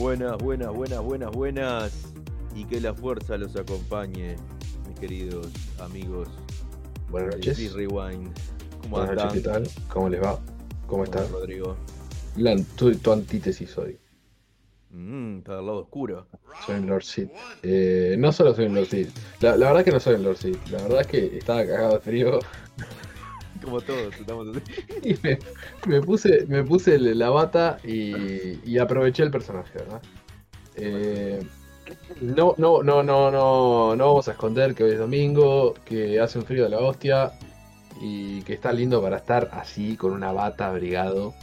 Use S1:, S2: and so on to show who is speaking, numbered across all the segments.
S1: Buenas, buenas, buenas, buenas, buenas. Y que la fuerza los acompañe, mis queridos amigos.
S2: Buenas
S1: de
S2: noches.
S1: Rewind. ¿Cómo
S2: Buenas
S1: andan?
S2: noches, ¿qué tal? ¿Cómo les va? ¿Cómo
S1: estás,
S2: están?
S1: Rodrigo?
S2: La, tu, tu antítesis hoy.
S1: Mm, está del lado oscuro.
S2: Soy un Lord Sith. Eh, no solo soy un Lord Sith. La, la verdad que no soy un Lord Sith. La verdad es que estaba cagado de frío
S1: Como todos, estamos así.
S2: y me, me puse, me puse el- la bata y, y aproveché el personaje, ¿verdad? Eh, no, no, no, no, no, no vamos a esconder que hoy es domingo, que hace un frío de la hostia y que está lindo para estar así con una bata abrigado.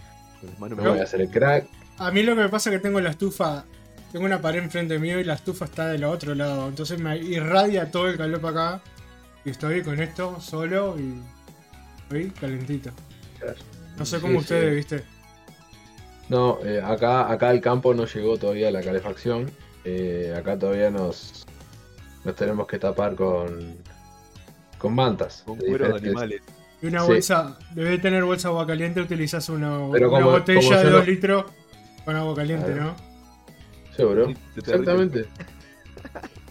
S2: No voy a hacer el crack.
S3: A mí lo que me pasa es que tengo la estufa, tengo una pared enfrente mío y la estufa está del otro lado. Entonces me irradia todo el calor para acá. Y estoy con esto solo y estoy calentito. No sé cómo
S2: Sí,
S3: ustedes,
S2: sí.
S3: viste.
S2: No, eh, acá, acá al campo no llegó todavía la calefacción. Eh, acá todavía nos, nos tenemos que tapar con, con mantas.
S1: Con
S2: de
S1: cueros de animales.
S3: Y una
S2: Sí.
S3: bolsa, debe tener bolsa de agua caliente, utilizas una,
S2: Pero
S3: una
S2: como-
S3: botella
S2: como
S3: de
S2: no-
S3: 2 litros con agua caliente. ¿no?
S2: Seguro. Exactamente.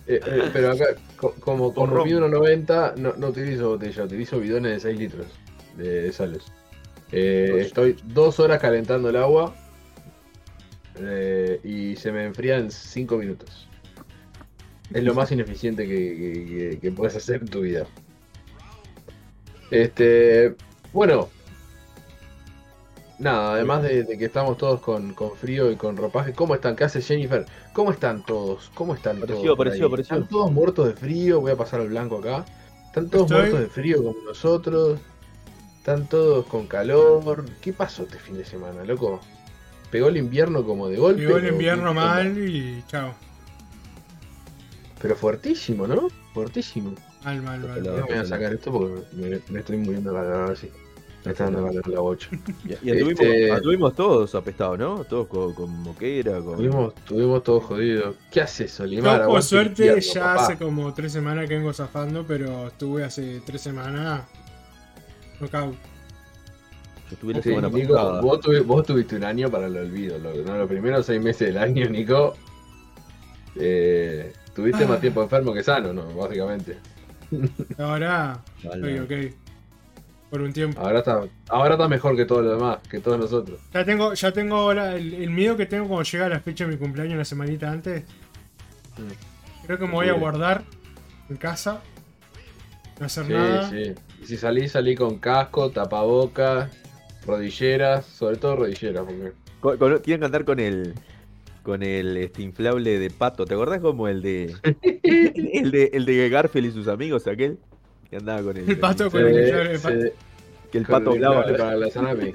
S2: Eh, eh, pero acá, co- como, como
S1: ron.
S2: mido 1,90, no, no utilizo botella, utilizo bidones de 6 litros de sales. Eh, estoy dos horas calentando el agua eh, y se me enfría en 5 minutos. Es lo más ineficiente que, que- que- que puedes hacer en tu vida. Este, bueno, nada, además de, de que estamos todos con, con frío y con ropaje, ¿cómo están? ¿Qué hace Jennifer? ¿Cómo están todos? ¿Cómo están
S1: Apareció,
S2: todos?
S1: apareció, apareció.
S2: ¿Están todos muertos de frío? Voy a pasar al blanco acá. ¿Están todos
S3: Estoy-
S2: muertos de frío como nosotros? ¿Están todos con calor? ¿Qué pasó este fin de semana, loco? ¿Pegó el invierno como de golpe?
S3: Llegó el invierno mal y chao.
S2: Pero fuertísimo, ¿no? Fuertísimo.
S3: Mal, mal, mal.
S1: Ojalá.
S2: No me voy a sacar esto porque me, me estoy muriendo la calor así. Me está dando calor la bocha.
S1: Y, y anduvimos,
S2: Este-
S1: anduvimos todos apestados, ¿no? Todos con, con moquera, con.
S2: Tuvimos, tuvimos todo jodido. ¿Qué haces,
S3: Yo,
S2: Olimar?
S3: por suerte,
S2: invierno,
S3: ya
S2: papá.
S3: hace como tres semanas que vengo zafando, pero estuve hace tres semanas. Knockout.
S1: Yo estuve la
S2: Sí,
S1: semana
S2: Nico,
S1: pasada.
S2: vos, tuvi- vos tuviste un año para el olvido. Lo, ¿no? los primeros seis meses del año, Nico. eh, tuviste
S3: Ah.
S2: más tiempo enfermo que sano, ¿no? Básicamente.
S3: Ahora
S1: Mal,
S3: estoy ok. Por un tiempo.
S2: Ahora está, ahora está mejor que todo lo demás, que todos nosotros.
S3: Ya tengo, ya tengo ahora el, el miedo que tengo cuando llega la fecha de mi cumpleaños la semanita antes. Creo que me voy a guardar en casa. No hacer
S2: Sí,
S3: nada.
S2: sí. Y si salís, salí con casco, tapabocas, rodilleras, sobre todo rodilleras, porque.
S1: Con- con- quieren cantar con el con el este inflable de pato. ¿Te acordás como el de el de el de Garfield y sus amigos aquel? Que andaba con el,
S3: El pato con el inflable de pato.
S1: que el pato hablaba.
S2: para la salami.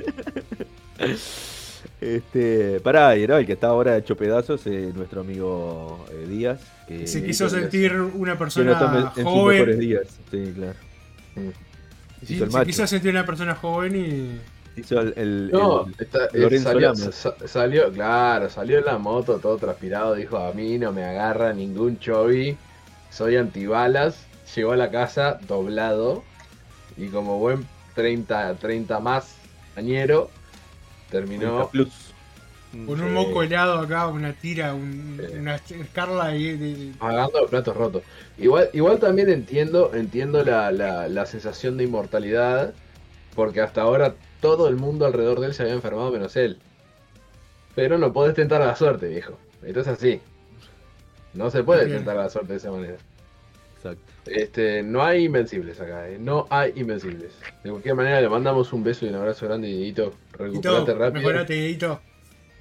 S1: Este, pará, y no, el que está ahora hecho pedazos es nuestro amigo eh, Díaz. Que,
S3: Se quiso sentir una persona
S1: sus mejores
S3: joven.
S1: días. Sí, claro. Se
S3: Sí,
S1: el
S3: se
S1: macho.
S3: quiso sentir una persona joven y.
S1: Hizo el, el-
S2: No,
S1: el-
S2: está- eh,
S1: Lorenzo
S2: salió, salió, claro, salió en la moto todo transpirado, dijo a mí no me agarra ningún chovi, soy antibalas, llegó a la casa doblado y como buen 30, 30 más añero, terminó
S1: Plus.
S3: Con
S2: Sí.
S3: un moco helado acá, una tira, un-
S2: Sí.
S3: una escarla ahí de-
S2: pagando los platos rotos. Igual, igual también entiendo, entiendo la, la, la sensación de inmortalidad, porque hasta ahora todo el mundo alrededor de él se había enfermado menos él. Pero no podés tentar a la suerte, viejo. Esto es así. No se puede
S3: Bien.
S2: tentar a la suerte de esa manera.
S1: Exacto.
S2: Este, no hay invencibles acá, eh. no hay invencibles. De cualquier manera le mandamos un beso y un abrazo grande, Dieguito.
S3: y
S2: Recuperate rápido.
S3: Mejorate.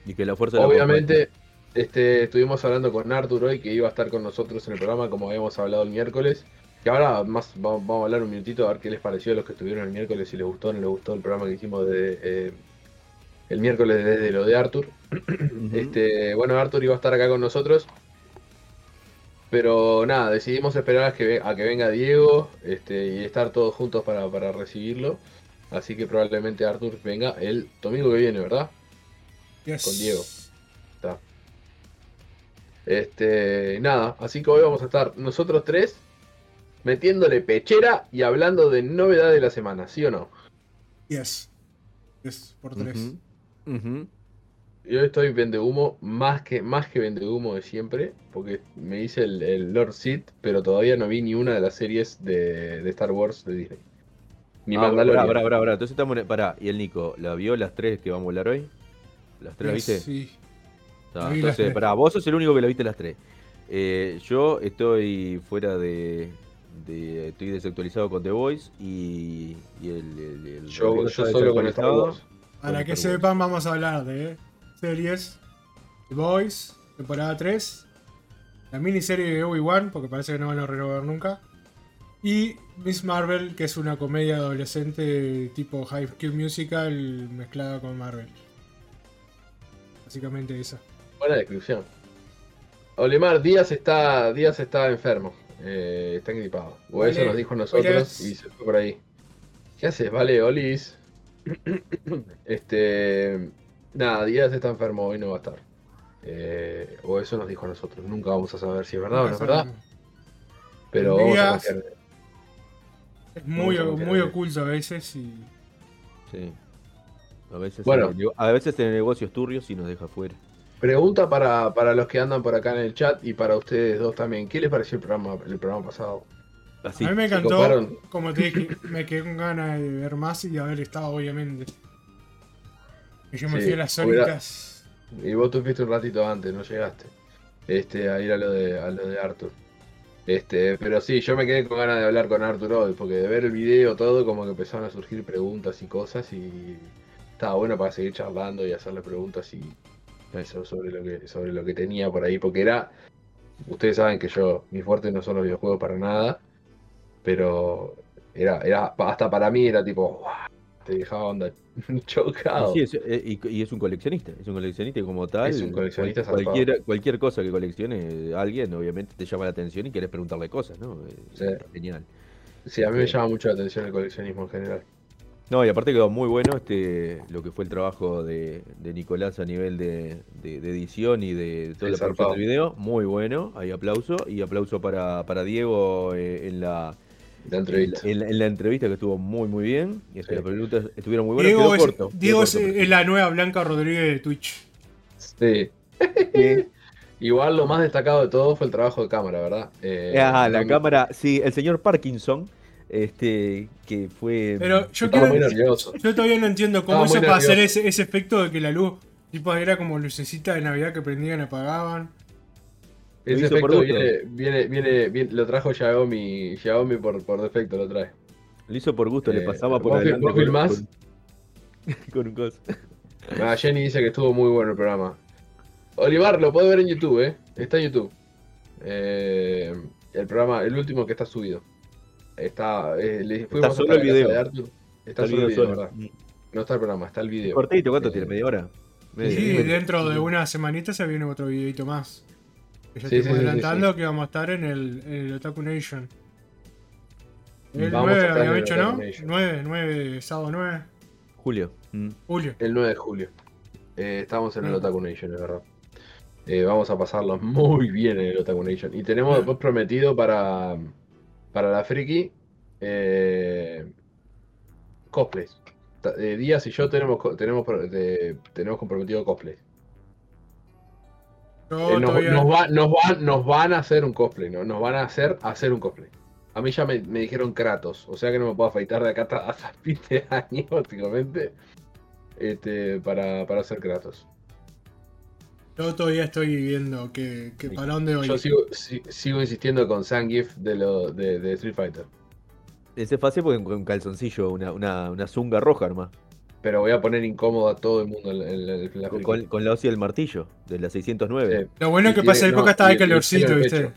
S1: Y que la fuerza de la
S2: Obviamente, este, estuvimos hablando con Arthur hoy que iba a estar con nosotros en el programa como habíamos hablado el miércoles. Que ahora más va- vamos, a hablar un minutito a ver qué les pareció a los que estuvieron el miércoles, si les gustó o no les gustó el programa que hicimos de, eh, el miércoles desde lo de Arthur. Este, bueno, Arthur iba a estar acá con nosotros. Pero nada, decidimos esperar a que, a que venga Diego este, y estar todos juntos para, para recibirlo. Así que probablemente Arthur venga el domingo que viene, ¿verdad?
S3: Yes.
S2: Con Diego. Está. Este, nada, así que hoy vamos a estar nosotros tres metiéndole pechera y hablando de novedad de la semana, ¿sí o no?
S3: Yes. Yes, por tres.
S1: Ujú.
S2: Yo estoy vende humo más que, más que vende humo de siempre, porque me hice el, el Lord Sith, pero todavía no vi ni una de las series de, de Star Wars de Disney. Ni
S1: Ah,
S2: Mandalorian.
S1: pará, pará, pará. Entonces estamos. Pará, ¿y el Nico? ¿La vio las tres que vamos a volar hoy? ¿Las tres la viste?
S3: Sí. Las
S1: entonces,
S3: tres.
S1: pará, vos sos el único que la viste las tres. Eh, yo estoy fuera de, de- Estoy desactualizado con The Voice y. y el, el- el
S2: Yo, solo con Star. Wars.
S3: Para que sepan, vamos a hablar de series. The Boys, temporada 3. La miniserie de Obi-Wan, porque parece que no van a renovar nunca. Y Miss Marvel, que es una comedia adolescente tipo High School Musical mezclada con Marvel. Básicamente esa.
S2: Buena descripción. Olimar, Díaz está, Díaz está enfermo. eh, está gripado. O eso nos dijo a nosotros y se fue por ahí. ¿Qué haces? Vale, Olis. este. Nada, Díaz está enfermo, hoy no va a estar. Eh, o eso nos dijo a nosotros. Nunca vamos a saber si es verdad o no es verdad. Pero vamos a
S3: Díaz. Es muy,
S2: Vamos a confiar
S3: muy oculto a veces y
S1: Sí. A veces,
S2: Bueno.
S1: en el, a veces en negocios turbios y nos deja fuera.
S2: Pregunta para, para los que andan por acá en el chat y para ustedes dos también. ¿Qué les pareció el programa, el programa pasado?
S1: Así.
S3: a mí me encantó, como te dije, me quedé con ganas de ver más y de haber estado, obviamente. Y yo me
S2: Sí,
S3: fui a las sónicas.
S2: Y vos tú fuiste un ratito antes, no llegaste. Este, a ir a lo de, a lo de Arthur. Este, pero sí, yo me quedé con ganas de hablar con Arthur hoy, porque de ver el video todo, como que empezaron a surgir preguntas y cosas, y estaba bueno para seguir charlando y hacerle preguntas y eso sobre lo que, sobre lo que tenía por ahí, porque era, ustedes saben que yo, mi fuerte no son los videojuegos para nada, pero era, era, hasta para mí era tipo, "Guau", te dejaba onda chocado.
S1: Sí, es- eh, y, y es un coleccionista, es un coleccionista y como tal,
S2: Es un coleccionista
S1: cualquier, cualquier cosa que coleccione alguien, obviamente te llama la atención y quieres preguntarle cosas, ¿no? Eh. Genial.
S2: Sí, a mí me
S1: Sí.
S2: llama mucho la atención el coleccionismo en general.
S1: No, y aparte quedó muy bueno este lo que fue el trabajo de, de Nicolás a nivel de, de- de edición y de toda
S2: Sí,
S1: la producción del video. Muy bueno, hay aplauso. Y aplauso para, para Diego eh, en la,
S2: La entrevista.
S1: En, la- en la entrevista que estuvo muy muy bien. y este,
S2: Sí.
S1: Las preguntas estuvieron muy buenas.
S3: Diego,
S1: quedó
S3: es,
S1: corto. quedó
S3: Diego es,
S1: corto, pero-
S3: es la nueva Blanca Rodríguez de Twitch.
S2: Sí.
S1: Sí.
S2: Igual lo más destacado de todo fue el trabajo de cámara, ¿verdad? Eh,
S1: Ah, la cámara, sí, el señor Parkinson, este, que fue...
S3: Pero yo quiero.
S2: muy nervioso.
S3: Yo todavía no entiendo cómo hizo para hacer ese, ese efecto de que la luz. Tipo, era como lucecita de Navidad que prendían y apagaban.
S1: Lo
S2: Ese efecto viene, viene, viene, viene- lo trajo Xiaomi, Xiaomi por, por defecto, lo trae.
S1: Lo hizo por gusto, le
S2: Eh,
S1: pasaba por
S2: ¿vos fil-
S1: adelante
S2: vos
S1: con-
S2: filmás?
S1: Con, con un coso.
S2: Ah, Jenny dice que estuvo muy bueno el programa. Olivar, lo puede ver en YouTube, ¿eh? Está en YouTube. Eh, el programa, el último que está subido. Está, eh, le fuimos
S1: solo el video.
S2: Está,
S1: El
S2: solo el
S1: video solo.
S2: ¿verdad? No está el programa, está el video.
S1: Cortito, ¿cuánto
S2: Eh,
S1: tiene? ¿Media hora? Media-
S3: sí,
S1: media-
S3: dentro de una semanita se viene otro videito más. Que ya
S2: Sí,
S3: estoy
S2: sí, sí, sí,
S3: adelantando que vamos a estar en el, en el Otaku Nation. El
S2: Vamos a
S3: 9
S2: estar en
S3: habíamos
S2: el
S3: dicho, ¿no?
S2: Nation.
S3: 9, 9, sábado 9,
S1: Julio. Mm.
S3: julio.
S2: El 9 de julio. Eh, estamos en el
S3: Mm.
S2: Otaku Nation, es verdad. Eh, vamos a pasarlo muy bien en el Otaku Nation. Y tenemos
S3: Mm.
S2: después prometido para, para la Friki eh, cosplays. Eh, Díaz y yo tenemos, tenemos, tenemos comprometido cosplay.
S3: Yo
S2: Eh, nos,
S3: todavía-
S2: nos va- nos van, nos van a hacer un cosplay, ¿no? Nos van a hacer hacer un cosplay. A mí ya me, me dijeron Kratos, o sea que no me puedo afeitar de acá hasta, hasta fin de año, básicamente, este, para, para hacer Kratos.
S3: Yo todavía estoy viendo que, que para dónde voy.
S2: Yo sigo, si- sigo insistiendo con Zangief de, lo, de, de Street Fighter,
S1: Ese es fácil porque con un calzoncillo, una, una, una zunga roja, hermano.
S2: Pero voy a poner incómodo a todo el mundo en, en- en la
S1: Con,
S2: friki.
S1: con, con la hoz y el martillo, de la 609.
S2: Sí.
S3: Lo bueno es que esa
S2: no,
S3: época estaba el calorcito,
S2: el
S3: ¿viste?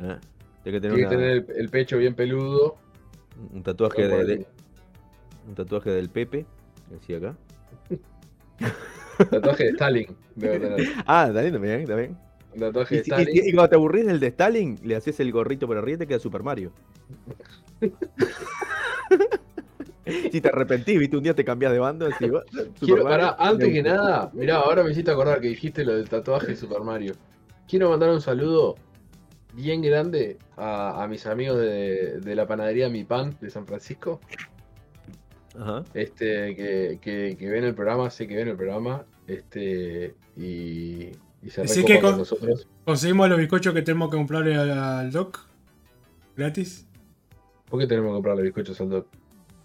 S1: Ah, tiene que tener,
S2: Tiene que
S1: una-
S2: tener el, el pecho bien peludo.
S1: un tatuaje de,
S2: el-
S1: de- un tatuaje del Pepe, decía acá.
S2: tatuaje de Stalin.
S1: Ah, está bien, también.
S2: Un tatuaje
S1: Y,
S2: de Stalin.
S1: y- y cuando te aburrís del de Stalin, le haces el gorrito por arriba y te queda Super Mario. si te arrepentís, viste, un día te cambias de bando, así,
S2: Quiero, pará, antes que nada, mirá, ahora me hiciste acordar que dijiste lo del tatuaje de Super Mario. Quiero mandar un saludo bien grande a, a mis amigos de, de la panadería Mi Pan de San Francisco.
S1: Ajá.
S2: este, que, que, que ven el programa, sé que ven el programa, este, y, y se recopa
S3: que
S2: con
S3: con-
S2: nosotros.
S3: Conseguimos los bizcochos que tenemos que comprarle al, al doc. Gratis.
S2: ¿Por qué tenemos que comprarle bizcochos al doc?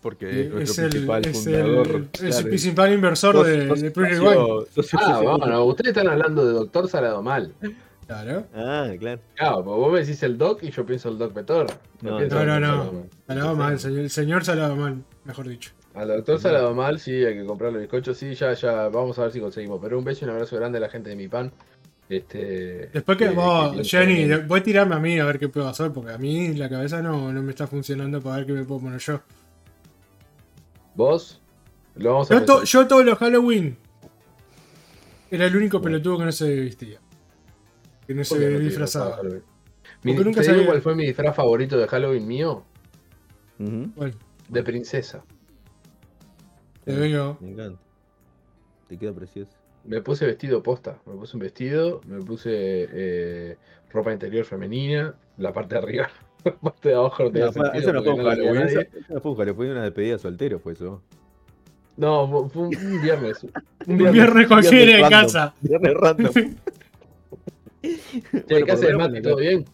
S1: Porque es nuestro
S3: el,
S1: principal
S3: es
S1: fundador.
S3: el, es el
S1: claro.
S3: principal inversor
S1: Sos-
S3: de,
S1: sos
S3: de Rewind.
S1: socio
S2: Ah, bueno, ustedes están hablando de Doctor Saladomal.
S3: Claro.
S1: Ah, claro.
S2: Claro, pues vos me decís el doc y yo pienso el doc Petor.
S1: No,
S3: no, no, no.
S2: Saladomal.
S3: Salado mal, el señor, salado mal, mejor dicho.
S2: Al doctor Saladomal sí, hay que comprarle bizcochos, sí, ya, ya, vamos a ver si conseguimos. Pero un beso y un abrazo grande a la gente de mi pan. Este,
S3: Después que vos,
S2: tiene
S3: Jenny, voy a tirarme a mí a ver qué puedo hacer, porque a mí la cabeza no, no me está funcionando para ver qué me puedo poner yo.
S2: ¿Vos? Lo vamos a
S3: Yo, to- yo todos los Halloween era el único pelotudo que no se vestía. Que no
S2: ¿Por
S3: se
S2: no
S3: disfrazaba.
S2: Mi-
S3: nunca
S2: ¿te digo
S3: sabía-
S2: cuál fue mi disfraz favorito de Halloween mío?
S3: Bueno,
S2: De princesa.
S3: te veo.
S1: Me encanta. Te queda precioso.
S2: Me puse vestido posta. Me puse un vestido, me puse eh, ropa interior femenina, la parte de arriba. Parte de abajo no tenía
S1: No,
S2: sentido
S1: eso no fue un
S2: no
S1: Halloween,
S2: nadie.
S1: eso- eso no fue un Halloween, fue una despedida soltero, fue eso.
S2: No, fue- un, un viernes.
S3: Un viernes cualquiera en
S1: random.
S3: casa.
S1: Viernes random.
S2: Che,
S1: Bueno,
S2: ¿qué
S1: por
S2: haces,
S1: lo menos
S2: Mati? ¿Todo bien?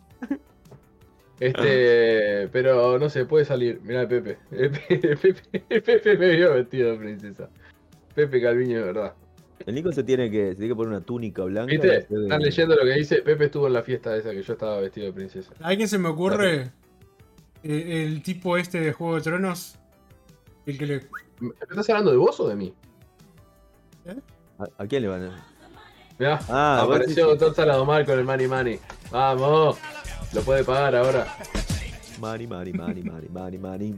S2: Este, pero no sé, puede salir. Mirá, Pepe. El Pepe, el Pepe me vio vestido de princesa. Pepe Calviño, de verdad.
S1: El Nico se tiene que, se tiene que poner una túnica blanca.
S2: ¿Viste? Están leyendo lo que dice. Pepe estuvo en la fiesta esa que yo estaba vestido de princesa.
S3: ¿A alguien se me ocurre eh, el tipo este de Juego de Tronos? El que le.
S2: ¿Me estás hablando de vos o de mí?
S1: ¿A, a quién le van a.?
S2: Mirá,
S1: Ah,
S2: apareció Doctor Saladomar con el Money Money. Vamos, lo puede pagar ahora.
S1: Mari, mari, mari, mari, mari, mari.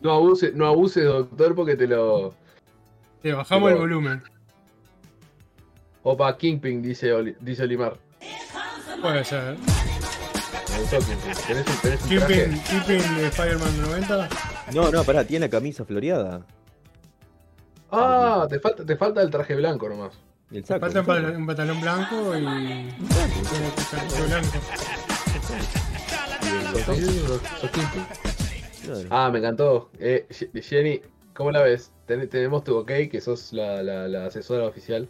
S2: No abuse, no abuses, doctor, porque te lo.
S3: Te bajamos
S2: Pero-
S3: el volumen.
S2: Opa, Kingpin, dice, Oli- dice Olimar.
S3: Puede ser.
S2: Me gustó Kingpin. ¿Tenés un, tenés un
S3: keeping de Spider-Man 90.
S1: No, no, pará, tiene la camisa floreada.
S2: Ah, te falta, te falta el traje blanco nomás.
S1: Y el saco.
S3: Falta un, pal- un pantalón blanco y. todo blanco.
S2: Sos- sos Kingpin.
S1: Claro.
S2: Ah, me encantó. Eh, Jenny, ¿cómo la ves? Ten- tenemos tu ok, que sos la, la, la asesora oficial.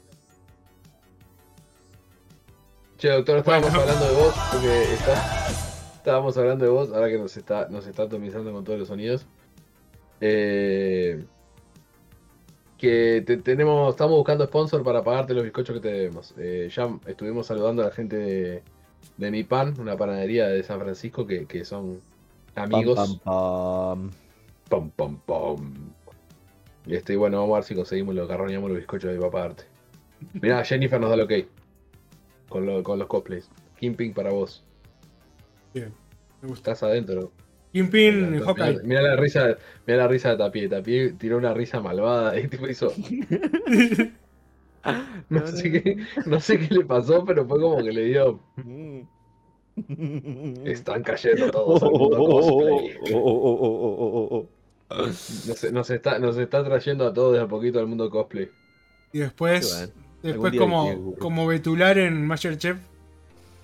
S2: Che, doctor, estábamos
S3: Bueno.
S2: hablando de vos, porque está, estábamos hablando de vos, ahora que nos está, nos está atomizando con todos los sonidos. Eh, que te- tenemos, estamos buscando sponsor para pagarte los bizcochos que te debemos. Eh, ya estuvimos saludando a la gente de, de Mi Pan, una panadería de San Francisco que, que son amigos.
S1: Pam, pam, pam.
S2: Pam, pam, pam. Y este, y bueno, vamos a ver si conseguimos lo carroñamos los bizcochos de mi papá arte. Mirá, Jennifer nos da lo ok. Con, lo- con los cosplays. Kingpin para vos.
S3: Bien. Me gusta.
S2: Estás adentro.
S3: Kingpin,
S2: Mirá,
S3: Hawkeye.
S2: mirá la risa, mirá la risa de Tapie. Tapie tiró una risa malvada y tipo hizo. No sé qué, no sé qué le pasó, pero fue como que le dio. Están cayendo todos al mundo cosplay. Nos, nos está, nos está trayendo a todos de a poquito al mundo cosplay.
S3: Y después, después como, como Betular en Masterchef,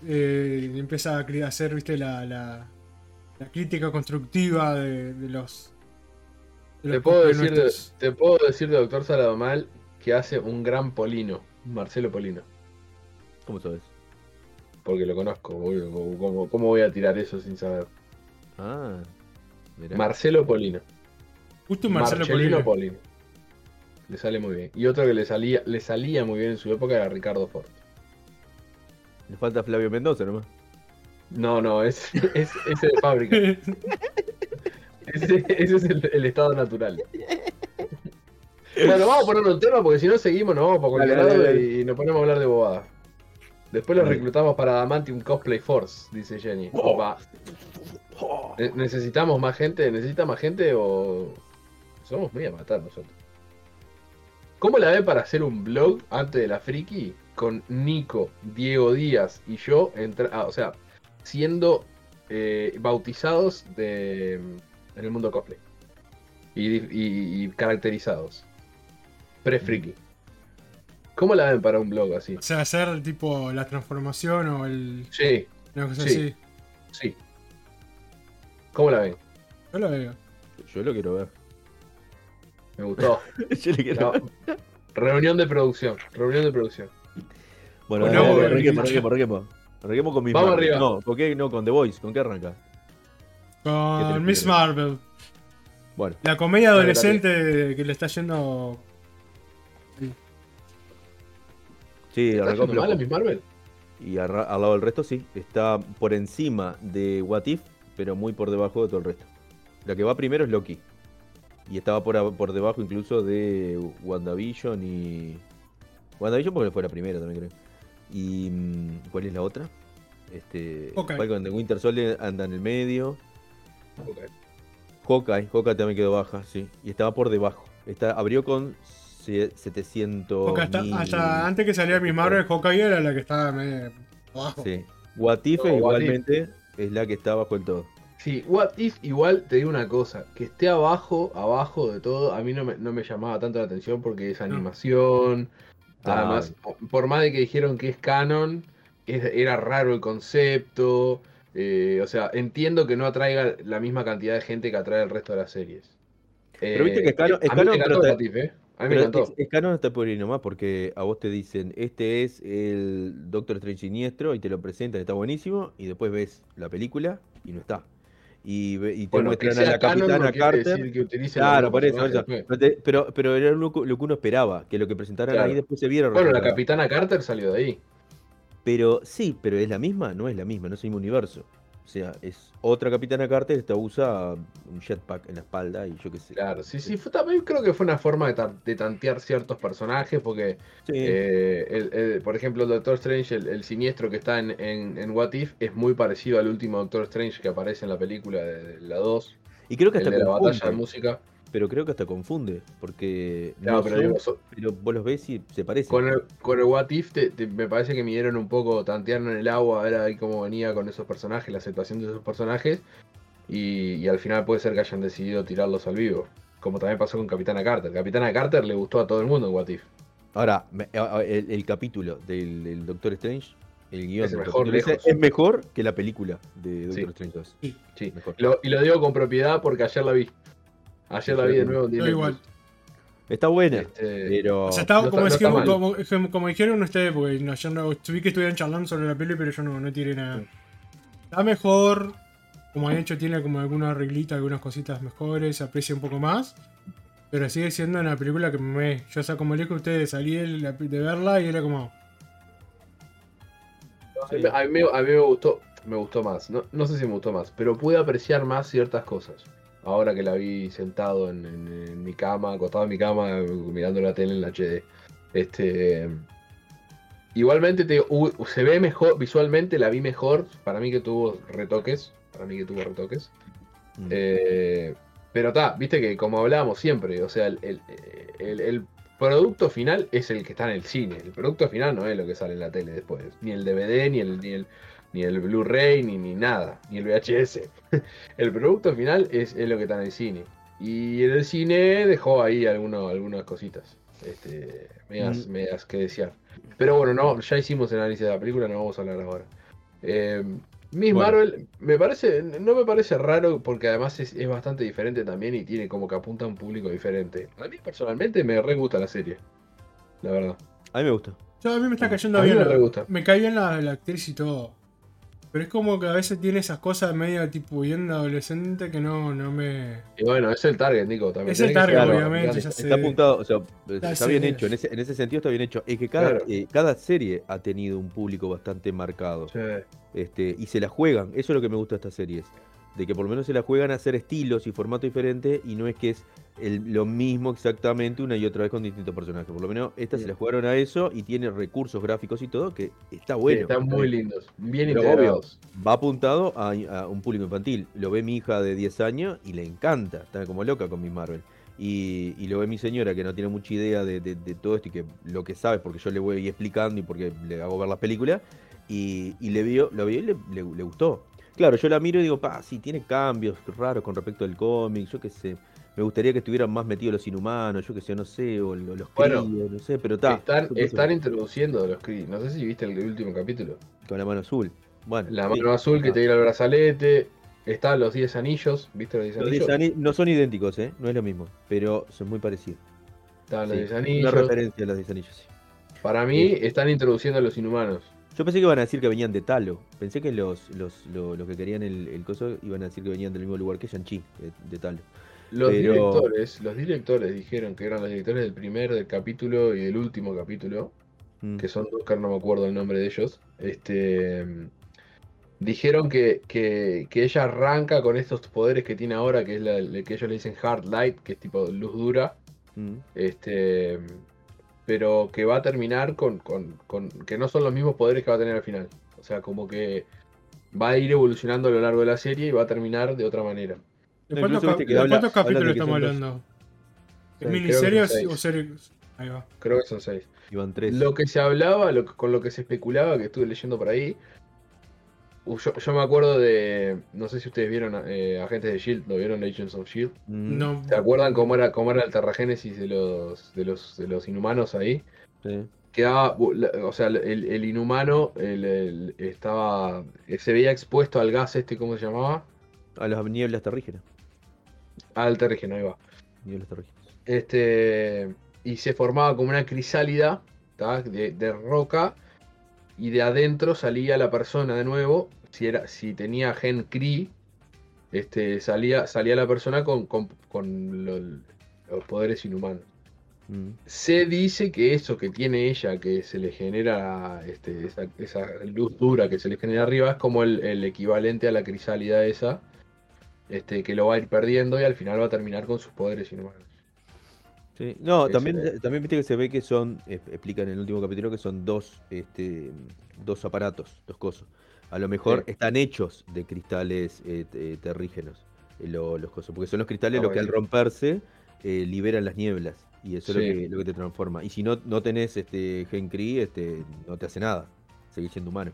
S3: eh, empieza a hacer, viste, la, la, la crítica constructiva de, de los. de
S2: Te puedo, decir
S3: nuestros.
S2: te puedo decir de Doctor Saladomal que hace un gran Polino, Marcelo Polino,
S1: ¿Cómo sabes?
S2: porque lo conozco. ¿Cómo, cómo- cómo voy a tirar eso sin saber?
S1: Ah, mirá.
S2: Marcelo Polino.
S3: Justo un Marcelo
S2: Marcelino. Le sale muy bien. Y otro que le salía, le salía muy bien en su época era Ricardo Ford.
S1: Le falta Flavio Mendoza nomás.
S2: No, no, es, es, ese de fábrica. Ese, ese es el, el estado natural. Bueno, vamos a ponerlo en tema porque si no seguimos, nos vamos para cualquier lado y nos ponemos a hablar de bobada. Después los reclutamos para Adamantium Cosplay Force, dice Jenny.
S1: Oh.
S2: Opa. Ne- ¿Necesitamos más gente? ¿Necesita más gente o.? Somos muy a matar nosotros. ¿Cómo la ven para hacer un blog antes de la friki? Con Nico, Diego Díaz y yo, entra- ah, o sea, siendo eh, bautizados de, en el mundo cosplay. Y, y- y caracterizados. Pre-friki. ¿Cómo la ven para un blog así?
S3: O sea, hacer tipo la transformación o el.
S2: Sí,
S3: Una cosa
S2: Sí.
S3: así.
S2: sí. ¿Cómo la ven?
S3: Yo lo veo.
S1: Yo lo quiero ver.
S2: Me gustó.
S1: Yo le quiero-
S2: No. Reunión de producción. Reunión de producción.
S1: Bueno,
S3: Bueno, bueno,
S1: arranquemos,
S3: dicho.
S1: arranquemos, arranquemos. Arranquemos con Miss
S2: Vamos
S1: Marvel.
S2: arriba.
S1: No, ¿con qué? No, con The Voice. ¿Con qué arranca? ¿Qué te
S3: Con Miss? Marvel.
S1: Bueno,
S3: La comedia adolescente que le está yendo.
S1: sí,
S2: ¿Está yendo mal a Miss Marvel?
S1: Y arra- al lado del resto sí. Está por encima de What If, pero muy por debajo de todo el resto. La que va primero es Loki. Y estaba por, por debajo incluso de WandaVision y. WandaVision porque fue la primera también creo. Y. mm, ¿Cuál es la otra? Este. Falcon de Winter Soldier anda en el medio.
S2: Ok.
S1: Hawkeye, Hawkeye también quedó baja, sí. Y estaba por debajo. Está, abrió con sie- 700.
S3: Porque hasta,
S1: mil-
S3: hasta antes que saliera Miss Marvel, Hawkeye era la que estaba medio abajo.
S1: Sí. What igualmente es la que está bajo el todo.
S2: Sí, What If igual te digo una cosa, que esté abajo, abajo de todo, a mí no me, no me llamaba tanto la atención porque es animación.
S1: Ah.
S2: Además, por más de que dijeron que es canon, es- era raro el concepto. eh, o sea, entiendo que no atraiga la misma cantidad de gente que atrae el resto de las series.
S1: Pero viste que es canon-
S2: a
S1: es
S2: mí
S1: canon, pero te-
S2: ¿eh? A mí me
S1: Pero
S2: encantó.
S1: es, es canon hasta por ahí nomás, porque a vos te dicen, este es el Doctor Strange siniestro, y te lo presentan, está buenísimo, y después ves la película y no está. Y, y te
S2: Bueno,
S1: muestran a la
S2: no
S1: Capitana Carter. Claro, por eso, pero, pero era lo, que lo que uno esperaba, que lo que presentaran
S2: Claro.
S1: ahí después se viera
S2: Bueno, la. Capitana Carter salió de ahí.
S1: Pero sí, pero es la misma, no es la misma, no es el mismo universo. O sea, es otra Capitana Carter, esta usa un jetpack en la espalda y yo qué sé.
S2: Claro, sí, sí, fue, también creo que fue una forma de, ta- de tantear ciertos personajes, porque,
S1: Sí.
S2: eh, el- el- por ejemplo, el Doctor Strange, el, el siniestro que está en, en, en What If, es muy parecido al último Doctor Strange que aparece en la película de, de la 2,
S1: y creo que
S2: el
S1: hasta
S2: de la batalla de música.
S1: Pero creo que hasta confunde, porque
S2: No,
S1: no
S2: pero
S1: son-
S2: digo, so-
S1: pero vos los ves y se parecen.
S2: con, el, con el What If te- te- me parece que midieron un poco, tantearon en el agua, a ver ahí cómo venía con esos personajes, la aceptación de esos personajes, y, y al final puede ser que hayan decidido tirarlos al vivo. Como también pasó con Capitana Carter. Capitana Carter le gustó a todo el mundo en What If.
S1: Ahora, el, el capítulo del, del Doctor Strange, el guion
S2: Es mejor lejos.
S1: es mejor que la película de Doctor
S2: Sí.
S1: Strange 2.
S2: Sí,
S1: Mejor.
S2: Lo- y lo digo con propiedad porque ayer la vi. Ayer la vi de nuevo
S3: Yo igual.
S1: Está buena,
S2: Este,
S1: pero...
S3: O sea, estaba,
S2: no
S3: como,
S2: está- no
S3: como, como- como dijeron ustedes, porque no, ayer no, vi que estuvieron charlando sobre la peli, pero yo no, no tiré nada. Está mejor, como han hecho, tiene como alguna arreglita, algunas cositas mejores, se aprecia un poco más. Pero sigue siendo una película que me. Yo, o sea, como le dije a ustedes, salí de, la- de verla y era como.
S2: a, mí, a mí me- a mí me gustó, me gustó más. No, no sé si me gustó más, pero pude apreciar más ciertas cosas. Ahora que la vi sentado en, en- en mi cama, acostado en mi cama, mirando la tele en la HD. Este. Igualmente te digo, se ve mejor, visualmente la vi mejor. Para mí que tuvo retoques. Para mí que tuvo retoques.
S1: Mm.
S2: Eh, pero está, viste que como hablábamos siempre, o sea, el, el- el- el producto final es el que está en el cine. El producto final no es lo que sale en la tele después. Ni el DVD, ni el, ni el, ni el Blu-ray, ni, ni nada, ni el VHS. el producto final es, es lo que está en el cine. Y en el cine dejó ahí alguno- algunas cositas. Este, medias,
S1: Mm.
S2: medias que desear. Pero bueno, no, ya hicimos el análisis de la película, no vamos a hablar ahora. Eh, Miss
S1: Bueno.
S2: Marvel me parece, no me parece raro porque además es, es bastante diferente también y tiene como que apunta a un público diferente. A mí personalmente me re gusta la serie, la verdad.
S1: A mí me gusta.
S3: Yo, a mí me está cayendo
S2: A mí
S3: bien.
S2: me
S3: la-
S2: re gusta.
S3: me cae bien la, la actriz y todo. Pero es como que a veces tiene esas cosas medio tipo bien adolescente que no, no me.
S2: Y bueno, es el target, Nico, también.
S3: Es el target,
S1: Claro,
S3: obviamente.
S1: Está
S3: sé.
S1: apuntado, o sea,
S3: Ya
S1: está bien hecho. En ese, en ese sentido está bien hecho. Es que cada,
S2: Claro.
S1: eh, cada serie ha tenido un público bastante marcado.
S2: Sí.
S1: Este, y se la juegan. Eso es lo que me gusta de estas series. De que por lo menos se la juegan a hacer estilos y formatos diferentes y no es que es el- lo mismo exactamente una y otra vez con distintos personajes. Por lo menos esta se la jugaron a eso y tiene recursos gráficos y todo que está
S2: Sí,
S1: bueno.
S2: están muy lindos, bien
S1: Pero
S2: integrados.
S1: Va apuntado a, a un público infantil. Lo ve mi hija de 10 años y le encanta. Está como loca con mi Marvel. Y, y lo ve mi señora que no tiene mucha idea de, de- de todo esto y que lo que sabe porque yo le voy explicando y porque le hago ver las películas. Y, y le vio, lo vio y le, le- le gustó. Claro, yo la miro y digo, pa, sí, tiene cambios raros con respecto al cómic. Yo qué sé. Me gustaría que estuvieran más metidos los inhumanos, yo qué sé, no sé, o lo- los
S2: Bueno,
S1: críos, no sé, pero está.
S2: están, están introduciendo a los Kree. No sé si viste el último capítulo.
S1: Con la mano azul. Bueno,
S2: La
S1: sí.
S2: mano azul que
S1: Ah.
S2: te tira el brazalete. Están los 10 anillos, ¿viste los 10
S1: Los
S2: anillos?
S1: 10 ani- no son idénticos, ¿eh? No es lo mismo, pero son muy parecidos.
S2: Están los
S1: Sí,
S2: 10
S1: Una
S2: anillos.
S1: referencia a los 10 anillos, sí.
S2: Para mí están introduciendo a los inhumanos.
S1: Yo pensé que iban a decir que venían de Talo. Pensé que los, los, lo- los que querían el, el coso iban a decir que venían del mismo lugar que Shang-Chi, de, de Talo.
S2: Los
S1: Pero-
S2: directores, los directores dijeron que eran los directores del primer, del capítulo y del último capítulo,
S1: Mm.
S2: que son dos que no me acuerdo el nombre de ellos. Este dijeron que, que, que ella arranca con estos poderes que tiene ahora, que es la, la que ellos le dicen hard light, que es tipo luz dura.
S1: Mm.
S2: Este pero que va a terminar con, con- con- que no son los mismos poderes que va a tener al final. O sea, como que va a ir evolucionando a lo largo de la serie y va a terminar de otra manera.
S3: ¿De
S1: No,
S3: cuántos,
S1: incluso
S3: cap-
S1: viste que
S3: de
S1: habla-
S3: cuántos
S1: habla de
S3: capítulos
S1: que
S3: estamos hablando? ¿Es
S2: creo que
S3: miniserie
S2: son
S3: o
S2: seis.
S3: serie? Ahí va.
S2: Creo que son seis.
S1: Iban tres.
S2: Lo que se hablaba, lo que- con lo que se especulaba, que estuve leyendo por ahí. Uh, Yo, yo me acuerdo de. No sé si ustedes vieron eh, Agentes de Shield, ¿lo vieron Agents of Shield?
S1: Mm,
S3: No.
S2: ¿Se acuerdan cómo era, cómo era el terragénesis de los, de los, de los inhumanos ahí?
S1: sí.
S2: Quedaba, o sea, el, el inhumano el- el- estaba. Se veía expuesto al gas este, ¿cómo se llamaba?
S1: A las nieblas terrígenas.
S2: Al terrígeno, ahí va.
S1: Nieblas terrígenas.
S2: Este, y se formaba como una crisálida de, de roca y de adentro salía la persona de nuevo. Si, era, si tenía gen Kree, este, salía, salía la persona con, con- con lo- los poderes inhumanos.
S1: Mm.
S2: Se dice que eso que tiene ella, que se le genera este, esa, esa luz dura que se le genera arriba, es como el, el equivalente a la crisálida esa, este, que lo va a ir perdiendo y al final va a terminar con sus poderes inhumanos.
S1: Sí. No, también, también viste que se ve que son, explican en el último capítulo que son dos, este, dos aparatos, dos cosas. A lo mejor
S2: Sí.
S1: están hechos de cristales eh, te- terrígenos, eh, lo- los cosas, porque son los cristales
S2: Ah,
S1: los que al romperse eh, liberan las nieblas y eso es lo que, lo que te transforma. Y si no, no tenés este Gen Kree, este, no te hace nada, seguís siendo humano.